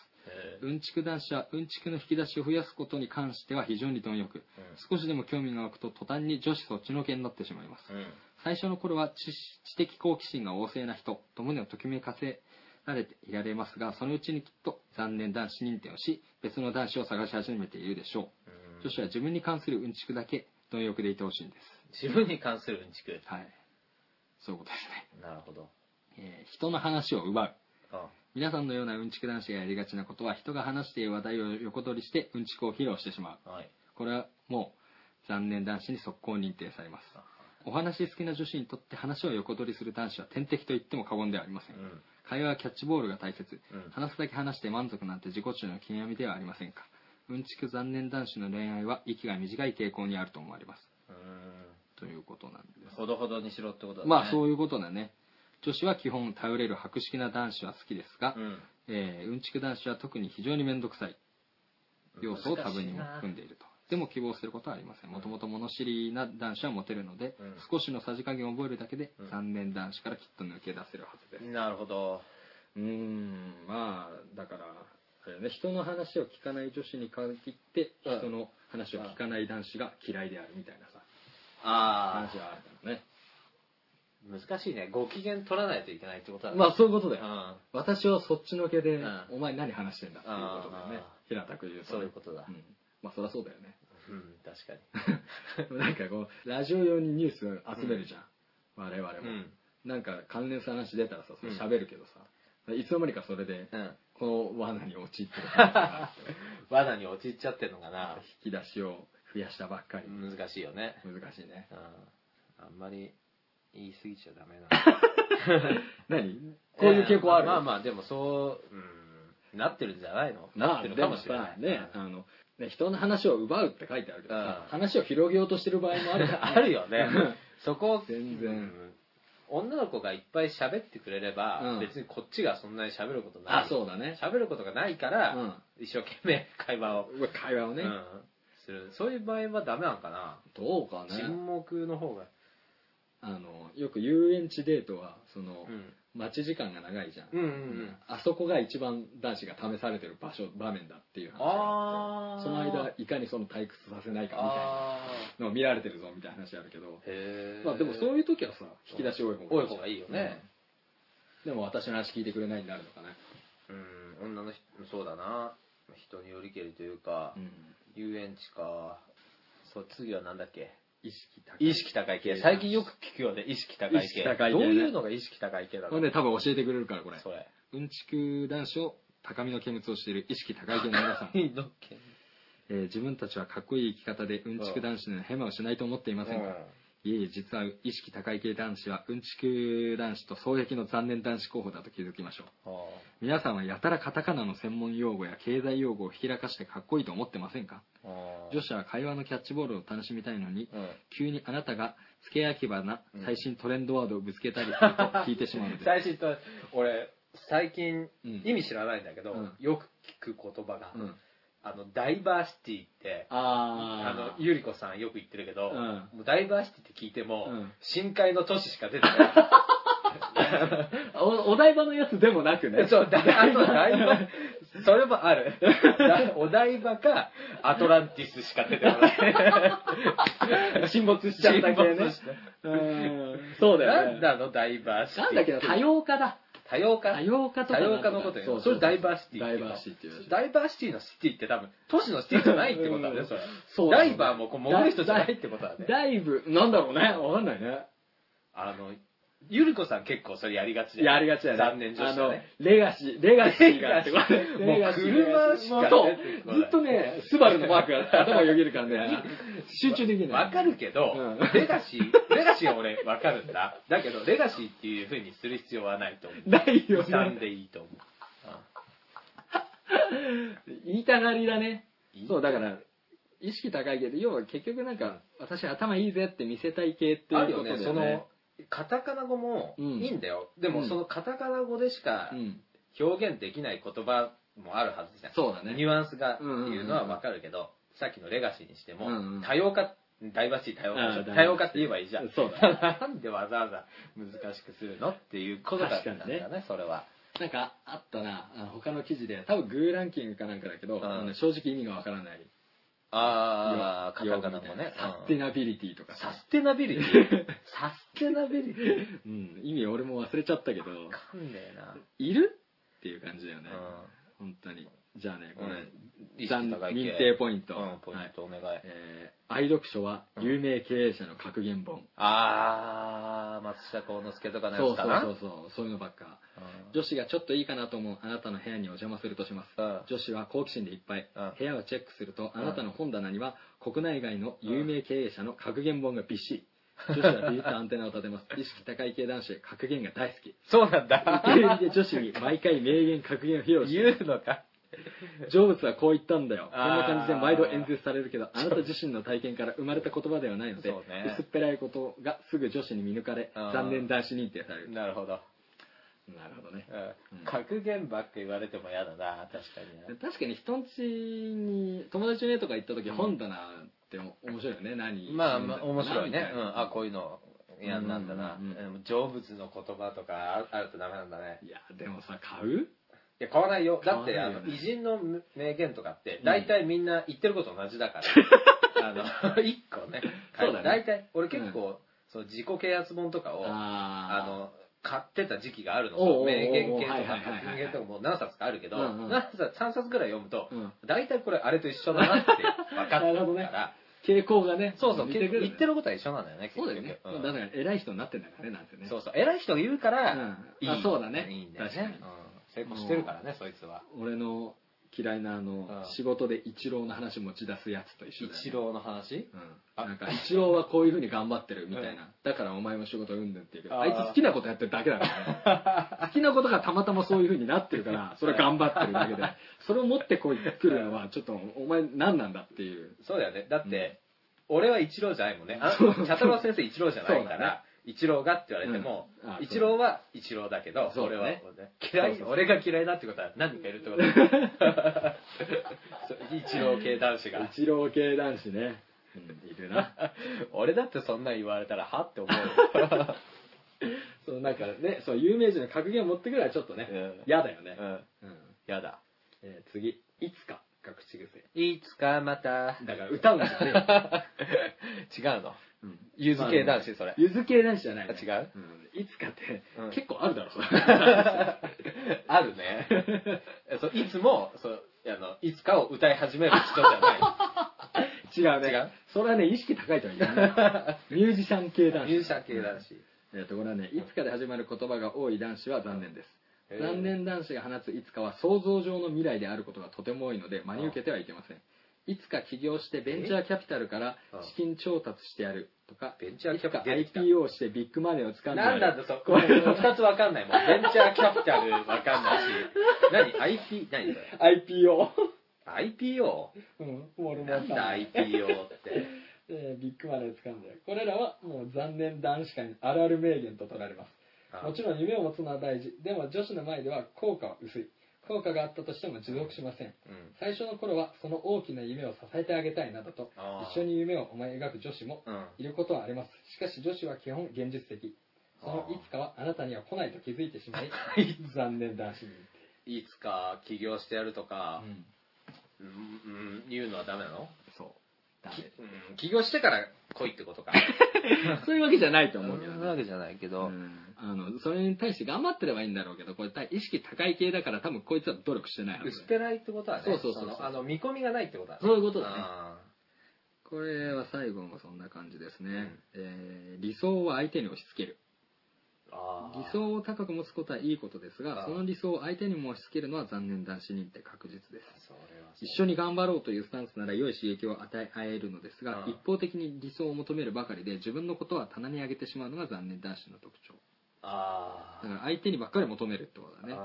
うんちく男子はうんちくの引き出しを増やすことに関しては非常に貪欲。少しでも興味が湧くと途端に女子そっちのけになってしまいます。ーうん。最初の頃は知知的好奇心が旺盛な人と胸をときめかせられていられますがそのうちにきっと残念男子認定をし別の男子を探し始めているでしょう。うん。女子は自分に関するうんちくだけ貪欲でいてほしいんです。自分に関するうんちく。はい。そういうことですね、なるほど。えー人の話を奪う。あ皆さんのようなうんちく男子がやりがちなことは人が話している話題を横取りしてうんちくを披露してしまうはい。これはもう残念男子に速攻認定されますお話好きな女子にとって話を横取りする男子は天敵と言っても過言ではありません、うん。会話はキャッチボールが大切、うん話すだけ話して満足なんて自己中の極みではありませんかうんちく残念男子の恋愛は息が短い傾向にあると思われますうん。とということなんです。ほどほどにしろってことだね。まあそういうことだね。女子は基本頼れる博識な男子は好きですが、うん。えーうんちく男子は特に非常に面倒くさい要素を多分にも含んでいると。でも希望することはありません。もともと物知りな男子はモテるので、うん少しのさじ加減を覚えるだけで、うん残念男子からきっと抜け出せるはずです。なるほど。うーん、まあ、だから、あれね、人の話を聞かない女子に限って、うん人の話を聞かない男子が嫌いであるみたいなさ、あ話はあるからね。あ、難しいね。ご機嫌取らないといけないってことだね。まあそういうことだよ。うん。私はそっちのけで、うんお前何話してんだっていうことだよねあ。平たく言うとね、そういうことだんまあそりゃそうだよね。うん、確かに。なんかこう、ラジオ用にニュース集めるじゃん。我々も、うん。なんか関連する話出たらさ、それ喋るけどさ、いつの間にかそれで、うん。この罠に陥ってる可能性があって罠に陥っちゃってるのかな。引き出しを増やしたばっかり。難しいよね。難しいね。うん。あんまり言い過ぎちゃダメな。何？こういう傾向ある、まあまあ、でもそう、うん、なってるんじゃないの？ななってるかもしれない。でもさね、あの、ね、人の話を奪うって書いてあるけどさうん、話を広げようとしてる場合もあるから、あるよね。そこを全然うん女の子がいっぱい喋ってくれれば、うん別にこっちがそんなに喋ることない。あ、そうだね。喋ることがないから、うん一生懸命会話を、会話をね、うんする。そういう場合はダメなのかな。どうかね。沈黙の方が。あの、よく遊園地デートは、その、うん。待ち時間が長いじゃん。うんうんうん。あそこが一番男子が試されてる場所、場面だっていう話があーその間、いかにその退屈させないかみたいあなのを見られてるぞみたいな話あるけど、まあでもそういう時はさ、引き出し多い方が多い方がいいよね。うんでも私の話聞いてくれないになるのかね。うん、女の人、そうだな。人によりけりというか、遊園地か。そう、次はなんだっけ？意識高い。意識高い系。最近よく聞くよね、意識高い系。意識高い系ねどういうのが意識高い系だろうこれね、多分教えてくれるから、これ。それ。うんちく男子を高みの見物をしている意識高い系の皆さん、えー自分たちはかっこいい生き方でうんちく男子のヘマをしないと思っていませんか、いえいえ、実は意識高い系男子はうんちく男子と双璧の残念男子候補だと気づきましょう。は皆さんはやたらカタカナの専門用語や経済用語をひきらかしてかっこいいと思ってませんか？女子は会話のキャッチボールを楽しみたいのに、うん。急にあなたが付け焼き場なうん最新トレンドワードをぶつけたりすると聞いてしまうので、最新と、俺、最近、うん。意味知らないんだけど、うん。よく聞く言葉が、うんあの、ダイバーシティって、あのあ、ゆりこさんよく言ってるけど、うん。もうダイバーシティって聞いても、うん。深海の都市しか出てない。あ おお台場のやつでもなくね。そう、だあとダイバ、それもある。だお台場か、アトランティスしか出てこない。沈没しちゃった系ね。沈没したうん。そうだよね。なんなの、ダイバーシティ。なんだっけど多様化だ多様化多様化とか多様化のことよ。それダイバーシティ。ダイバーシティっていうダイバーシティのシティって多分、都市のシティじゃないってことだね、それ。そうダイバーもこう潜る人じゃないってことだね。だいぶなんだろうねわかんないねあの、ゆりこさん結構それやりがちだよやりがちだよね。残念女子だね。あのレガシーレガシーがってもう車しか出てこない。そう。ずっとねスバルのマークが頭をよぎるからね。集中できない。わかるけど、うん。レガシー、レガシーは俺わかるんだ。だけど、レガシーっていう風にする必要はないと思う。ないよ刻んねでいいと思う。言いたがりだね。そうだから意識高いけど要は結局なんか私頭いいぜって見せたい系っていうことだよね。あるよね、その、カタカナ語もうん。いいんだよ。でも、うん。そのカタカナ語でしかうん。表現できない言葉もあるはずじゃん。そうだね。ニュアンスがいうのはわかるけど、さっきのレガシーにしても、多様化、ダイバーシティ多様化多様化って言えばいいじゃん。そうだ なんでわざわざ難しくするのっていうことだったんだね、それは。なんかあったな。他の記事で多分グーランキングかなんかだけど、正直意味がわからないああ、カ用タカナもね。サステナビリティとか。サステナビリティ？サステナビリティ？うん、意味俺も忘れちゃったけど。わかんねえな。いる？っていう感じだよね、う本当にじゃあねこれ、ん。意残識高い系。認定ポイント、うん、ポインはい。トお願い。えー愛読書は有名経営者の格言本、あー、松下幸之助とかのそうそうやつかな？そうそうそういうのばっか。うん。女子がちょっといいかなと思うあなたの部屋にお邪魔するとします、うん。女子は好奇心でいっぱい、うん。部屋をチェックするとあなたの本棚には国内外の有名経営者の格言本がびっしり。女子はビビったアンテナを立てます。意識高い系男子格言が大好き。そうなんだ。受け売りで女子に毎回名言格言を披露して言うのか。成仏はこう言ったんだよ。こんな感じで毎度演説されるけど、あなた自身の体験から生まれた言葉ではないので、そうね薄っぺらいことがすぐ女子に見抜かれ、残念男子認定される。なるほど。なるほどね。うんうん格言ばっか言われても嫌だな、確かにね。確かに人んちに、友達の家とか行った時、本棚って面白いよね、何まあ、まあ、面白いね。うん。あ、こういうの嫌なんだな。うんうんうんの言葉とかああるとダメなんだね。いや、でもさ、買う？いや、買わないよ。だって、あの、偉人の名言とかってう、ん。大体みんな言ってること同じだから。あの、一個ね。そうだね。大体、俺結構、その自己啓発本とかを、ああの、買ってた時期があるの。名言系とかはいはいはいはい。格言とかも何冊かあるけど、うんうん。何冊、3冊ぐらい読むと、うん。大体これあれと一緒だなって分かってる なるほどね。から、傾向がね、そうそう、言ってることは一緒なんだよね、そうだよね。うん。だから偉い人になってんだからね、なんてね。そうそう、偉い人が言うから、うん。いい。あそうだね。いいんだよね。うん成功してるからね、そいつは。俺の嫌いなあの、うん仕事でイチローの話持ち出すやつと一緒だよ、ね。一郎の話？うん。あなんか、イチローはこういう風に頑張ってるみたいな。だからお前も仕事うんぬんって言うけど、ああーいつ好きなことやってるだけだからね。好きなことがたまたまそういう風になってるから、それは頑張ってるだけで、それを持ってこい来るのは、ちょっと、お前何なんだっていう。そうだよね。だって、俺は一郎じゃないもんね。あそう茶太郎先生一郎じゃないから、一郎がって言われてもうんあ、一郎は一郎だけど、俺はそうだね嫌いそうそうそう俺が嫌いだってことは何人かいるってことだ そう一郎系男子がイ。チロー系男子ね。うん、いるな。俺だってそんなん言われたら、はって思うよ。そう、なんかね、そう、有名人の格言を持ってくるのはちょっとねうん、嫌、だよね。うん。うん。やだ。えー次、いつかが口癖。いつかまた。だから歌うんだよね。違うの。うんゆず系男子、それ。ゆず系男子じゃない、ね。あ違う？うんいつかって、うん結構あるだろ、そ れあるね。そういつも、そう、あの、いつかを歌い始める人じゃない。違うね。違う？それはね、意識高いと思う、ね。ミュージシャン系男子。ミュージシャン系男子。えっと、これはね、いつかで始まる言葉が多い男子は残念です。残念男子が放ついつかは想像上の未来であることがとても多いので真に受けてはいけません。いつか起業してベンチャーキャピタルから資金調達してやるとか、ベンチャーキャピタル IPO してビッグマネーを掴んでやる。なんだ、そこ。二つわかんないもん。ベンチャーキャピタルわかんないし。何 ?IP? 何それ？IPO。?IPO? うん、俺もなんだ IPO って。えービッグマネーを掴んでやる。これらはもう残念男子界のあるある名言と取られます。あもちろん夢を持つのは大事。でも女子の前では効果は薄い。効果があったとしても持続しません。うん。最初の頃はその大きな夢を支えてあげたいなどとあー。一緒に夢を思い描く女子もうん。いることはあります。しかし女子は基本現実的。そのいつかはあなたには来ないと気づいてしまい 残念男子に。いつか起業してやるとか、うん。うん、うん、言うのはダメなの？そう。ダメ。うん、起業してから来いってことか。そういうわけじゃないと思うけどね。そういうわけじゃないけど、うん。あのそれに対して頑張ってればいいんだろうけどこれ意識高い系だから多分こいつは努力してないはず。薄っぺらいってことはね、そうそうそうそう。のあの見込みがないってことだね。そういうことだね。あこれは最後もそんな感じですね、うん。えー理想を相手に押し付ける理想を高く持つことはいいことですがああその理想を相手にも押し付けるのは残念男子認定確実です。一緒に頑張ろうというスタンスなら良い刺激を与え合えるのですがああ一方的に理想を求めるばかりで自分のことは棚に上げてしまうのが残念男子の特徴。あだから相手にばっかり求めるってことだね。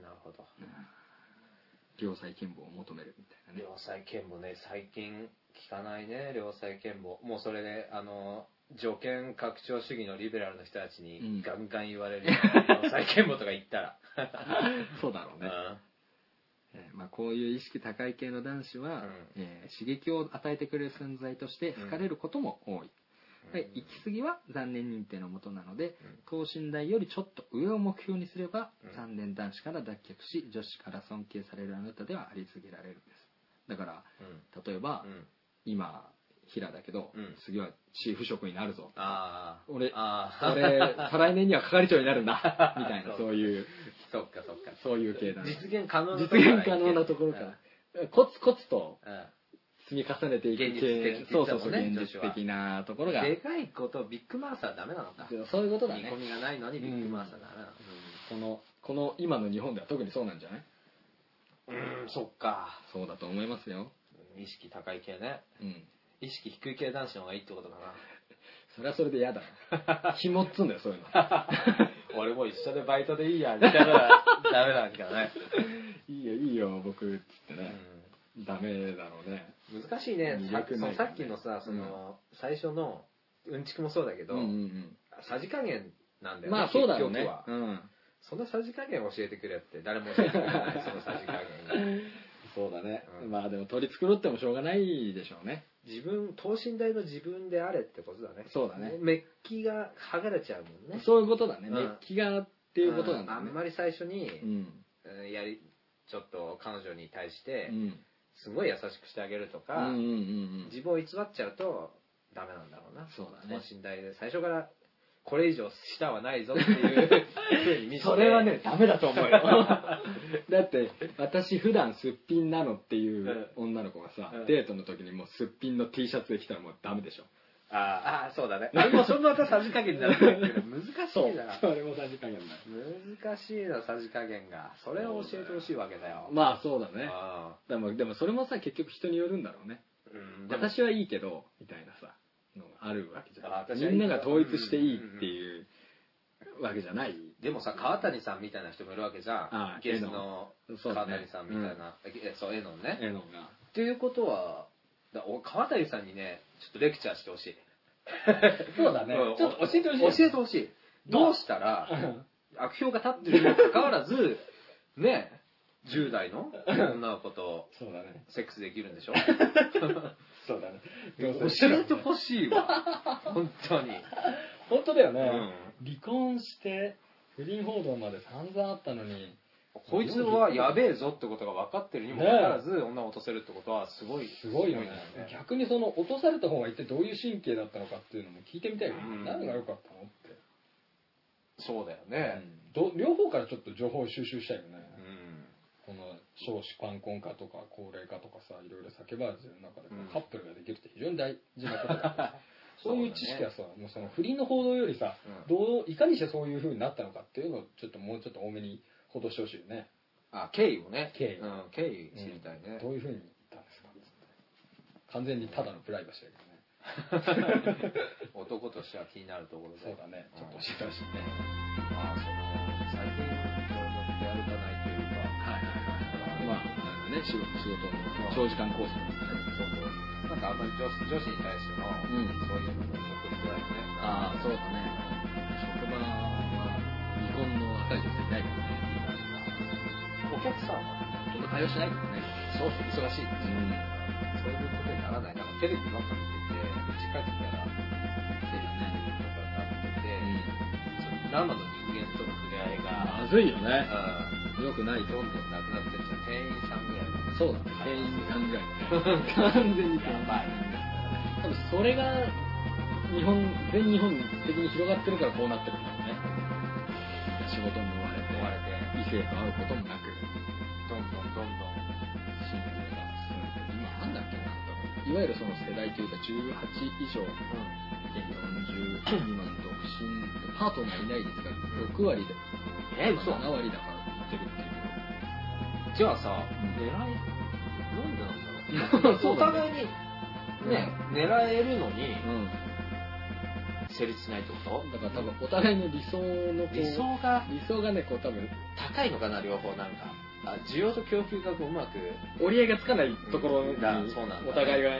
なるほど。良妻賢母を求めるみたいなね。良妻賢母ね、最近聞かないね、良妻賢母。もうそれで、あの、条件拡張主義のリベラルの人たちうん。にガンガン言われる。よ。良妻賢母とか言ったら。そうだろうね、うん。えーまあ、こういう意識高い系の男子は、うん。えー刺激を与えてくれる存在として好かれることも多い、で行き過ぎは残念認定のもとなので、等身大よりちょっと上を目標にすれば、うん。残念男子から脱却し女子から尊敬されるあなたではあり続けられるんです。だからうん。例えば、うん今平だけど、うん。次はチーフ職になるぞ。ああ。俺ああ。俺再来年には係長になるんだ。みたいなそういう。そっかそっか。そういう系だね実現可能な実ところ現可能なところから、コツコツとうん。うん積み重ねていく系。的そうそうそう、現実的なところが。でかいことビッグマウスはダメなのか。そういうことだね。見込みがないのにビッグマウスはダメなの。このこの今の日本では特にそうなんじゃない？うん、うんそっか。そうだと思いますよ。意識高い系ね。うん意識低い系男子の方がいいってことかそれはそれで嫌だ。な 紐っつんだよそういうの。な。俺も一緒でバイトでいいや、みたいな ダメなんだけどね。いいよいいよ僕っつってね、ダメだろうね。難しいね。魅さっきのさその、最初のうんちくもそうだけど、うんうんさじ加減なんだよねうんまあそうだろうねそのさじ加減教えてくれって誰も教えてくれない。そのさじ加減。がそうだね、うん。まあでも取り繕ってもしょうがないでしょうね自分等身大の自分であれってことだね。そうだね。メッキが剥がれちゃうもんね。そういうことだね、うん。熱気がっていうことなんだね。あんまり最初に、うん。うんやりちょっと彼女に対してうん。すごい優しくしてあげるとか、うんうんうんうん。自分を偽っちゃうとダメなんだろうな。そうだね。等身大で。最初からこれ以上下はないぞっていうふうに見せて。それはねダメだと思うよ。だって私普段すっぴんなのっていう女の子がさ、うん。デートの時にもうすっぴんの T シャツで来たらもうダメでしょ。ああそうだね。あれもそのまたさじ加減になるけど難しいな。それもさじ加減だ。難しいなさじ加減が。それを教えてほしいわけだよ。まあそうだね。あでもでもそれもさ結局人によるんだろうね。ーう私はいいけどみたいなさのがあるわけじゃんあ私はいいみんなが統一していいっていうわけじゃない。でもさ川谷さんみたいな人もいるわけじゃあんゲストのそうだね。川谷さんみたいな、えそうえのね。えのが。っていうことはだお川谷さんにねちょっとレクチャーしてほしい。そうだね。うん。ちょっと教えてほしい教えてほしい。どうしたら悪評が立ってるにもかかわらずね10代の女の子と そうだね。セックスできるんでしょ？そうだね。教えてほしいわ。本当に。本当だよね、うん。離婚して不倫報道まで散々あったのに。こいつはやべえぞってことが分かってるにもかかわらず女を落とせるってことはすごいすごいよね。逆にその落とされた方が一体どういう神経だったのかっていうのも聞いてみたいよね、うん。何が良かったのって、そうだよね。ど両方からちょっと情報を収集したいよね、少子冠婚化とか高齢化とかさいろいろ叫ばれてる中で、うん。カップルができるって非常に大事なことだから。そそういう知識はさ、もうその不倫の報道よりさ、うん。どういかにしてそういう風になったのかっていうのをちょっともうちょっと多めに報道してほしいよね、あ経緯をね。経緯うん、経緯知りたいね。どういう風に言ったんですかっつって完全にただのプライバシーだけどね。男としては気になるところで。そうだね。ちょっと教えてほしいね。まあその仕事仕事の長時間コースだからねそうそう。なんかあんまり女子女子に対しての、ん。そういうのを送りづらいよね。ああそうだね。職場は未婚の若い女性いないからねお客さんはちょっと対応しないからね。そう忙しい、う。ん。そういうことにならないなんかテレビばっか見てて家帰ってきたらテレビとかなってて、その生の人間との触れ合いが、まずいよね。うよくないん、どんどんなくなってっちゃう。店員さんそう。だね店員さんぐらい完全にやばい多分それが日本全日本的に広がってるからこうなってるんだろうね仕事に追われて追われて異性と会うこともなくどんどんどんどん進歩が進んで今なんだっけなといわゆるその世代というか18以上で40未満独身でパートナーいない率が6割でえ嘘7割だからじゃあさ、ん。狙いなんでなんだろう。お互いにね、狙えるのにうん。成立しないってこだから多分お互いの理想の理想が理想がねこう多分高いのかな両方なんか。あ需要と供給がこううまく折り合いがつかないところにだそうなんだね。お互いが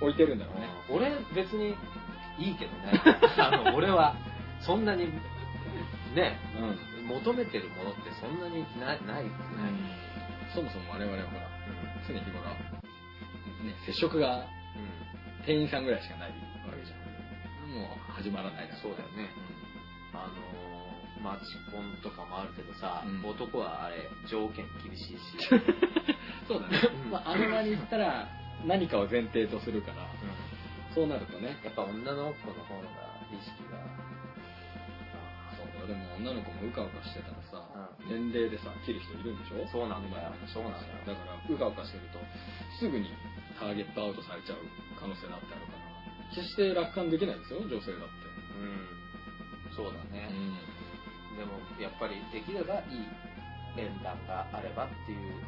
置いてるんだろうね。俺別にいいけどね。あの俺はそんなにねうん。求めてるものってそんなにないない。ですね、そもそも我々はほら常日頃ね接触がうん。店員さんぐらいしかないわけじゃん。もう始まらないだろそうだよね。あのーマチコンとかもあるけどさ、うん。男はあれ条件厳しいし、そうだね。うん。まああの場に行ったら何かを前提とするから。そうなるとね。やっぱ女の子の方が意識がでも女の子もうかうかしてたらさ、う年齢でさ切る人いるんでしょ？そうなんだよ。そうなんだよだからうかうかしてるとすぐにターゲットアウトされちゃう可能性だってあるから決して楽観できないですよ女性だって。うん。そうだね、ん。でもやっぱりできればいい縁談があればっていう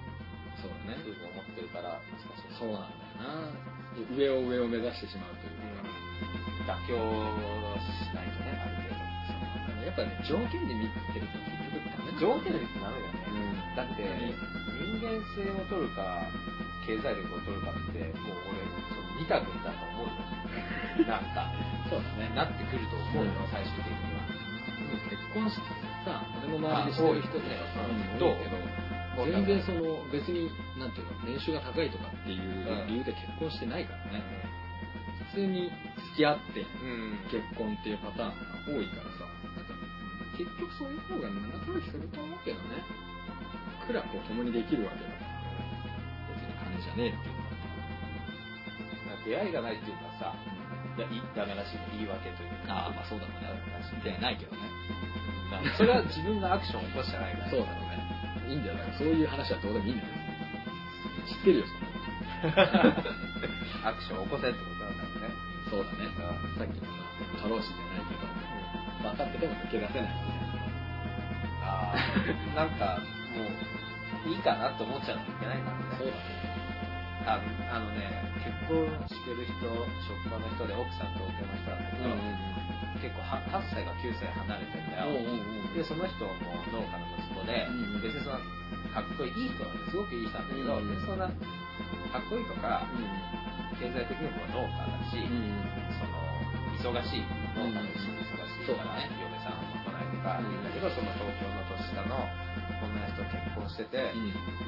そうだね。ふうに思ってるから難しい。そうなんだよな。上を上を目指してしまうというか、妥協しないとねあるやっぱね条件で見てると結局ダメ条件ですダメだよね。うんだって、人間性を取るか、経済力を取るかって、もう俺、その二択だと思うよ。なんか、そうだね。なってくると思うよ、最終的には。結婚してさ、俺の周りでしてる人とかさ、うん多いけど、どう全然その、別に、なんていうの、年収が高いとかっていう理由で結婚してないからね。普通に付き合ってうん。結婚っていうパターンが多いから結局そういう方が長続きすると思うけどね。苦楽を共にできるわけだから。別に金じゃねえっていうのは。出会いがないっていうのはさ、だいダメらしい言い訳というか。ああ、まあそうだろうね。でないけどね。まあそれは自分がアクションを起こしてないから。そうだろうね。いいんだよ。だからそういう話はどうでもいいんだよ。知ってるよ、そんなの。アクションを起こせってことなんだろうね。そうだね。さっきのさ、過労死じゃないけど、分かってても抜け出せない。ああ、なんか、もう、いいかなって思っちゃうのいけないんだろうね。そうだね。ああのね、結婚してる人、職場の人で奥さん東京の人なんだけど、結構は8歳か9歳離れてんだよ。で、その人も農家の息子で、うんうん別にその、かっこいい、いい人なんですごくいい人なんだけど、うん別にそんな、かっこいいとか、経済的にも農家だし、その、忙しい、農家の一緒に忙ね。嫁さん。も来ないとか、うん。だけど、その東京の年下の女の人と結婚してて、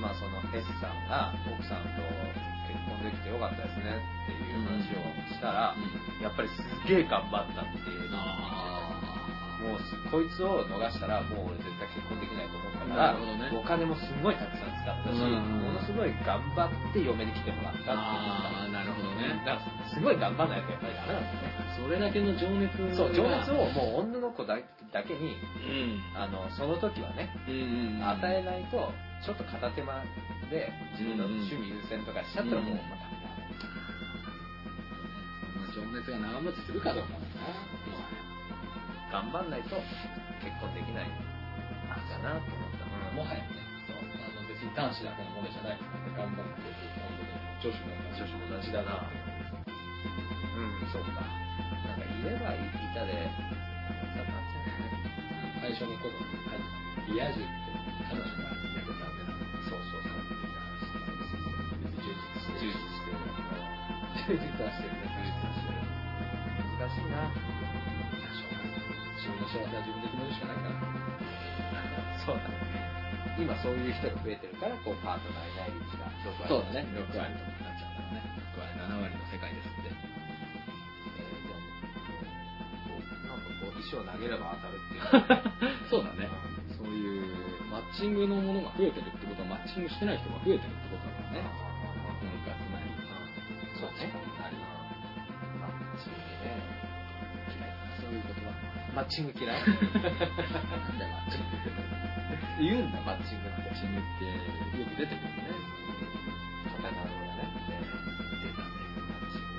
まあその S さん。が奥さん。と結婚できてよかったですねっていう話をしたら、やっぱりすっげえ頑張ったっていうのをもうこいつを逃したらもう俺絶対結婚できないと思ったから、ねお金もすごいたくさん使ったし、うんものすごい頑張って嫁に来てもらったってああ、なるほどね。だからすごい頑張らないとやっぱりダメなんですよね。それだけの情熱そう、情熱をもう女の子だだけに、うん。あの、その時はね、うん与えないと、ちょっと片手間で自分の趣味優先とかしちゃったらもう、うんまたダメその情熱が長持ちするかどうかだな。頑張んないと結婚できないかなと思った。もはやね、そう。あの別に男子だけのものじゃないからね、頑張って結婚できる。女子も女子も同じだな。うん、そうか。なん。か。いればいたで、さなっちゃうね。最初の頃に書いてたリア充って彼女がやってたわけだそうそうそう。別に充実して充実してる。充実はしてるね、充実はしてる。難しいな。自分の幸せは自分で決めるしかないから。そうだね。今そういう人が増えてるから、こう、パートナーいない率が6割。そうだね。6割とかなっちゃうんだよね。6割7割の世界ですって。えーじゃあこうなんかこう、石を投げれば当たるっていう。そうだね。そういうマッチングのものが増えてるってことはマッチングしてない人が増えてるってことだからね。婚活なりそうね。なりマッチングね。そういう言葉マッチング嫌い？なんだよマッチングって言うんだ、マッチングって。マッチングってよく出てくるねカタカナ語だね。出たねマッチング。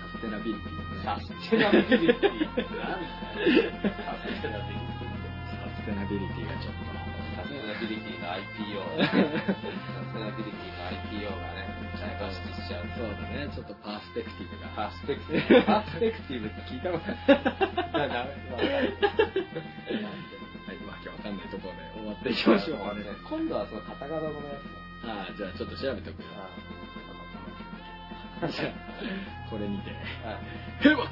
サステナビリティサステナビリティ。なんだよ。サステナビリティ。サステナビリティがちょっサステナビリティの IPO サステナビリティの IPO がね、ダイバーシティしちゃうとそうだねちょっとパースペクティブがパースペクティブ。パースペクティブって聞いたことない。ダメ。はい、わけわかんないところで終わっていきましょうかね。今度はそのカタカナ語のやつね。ああ、じゃあちょっと調べておくよ。あじゃあ、これにて。あ。閉幕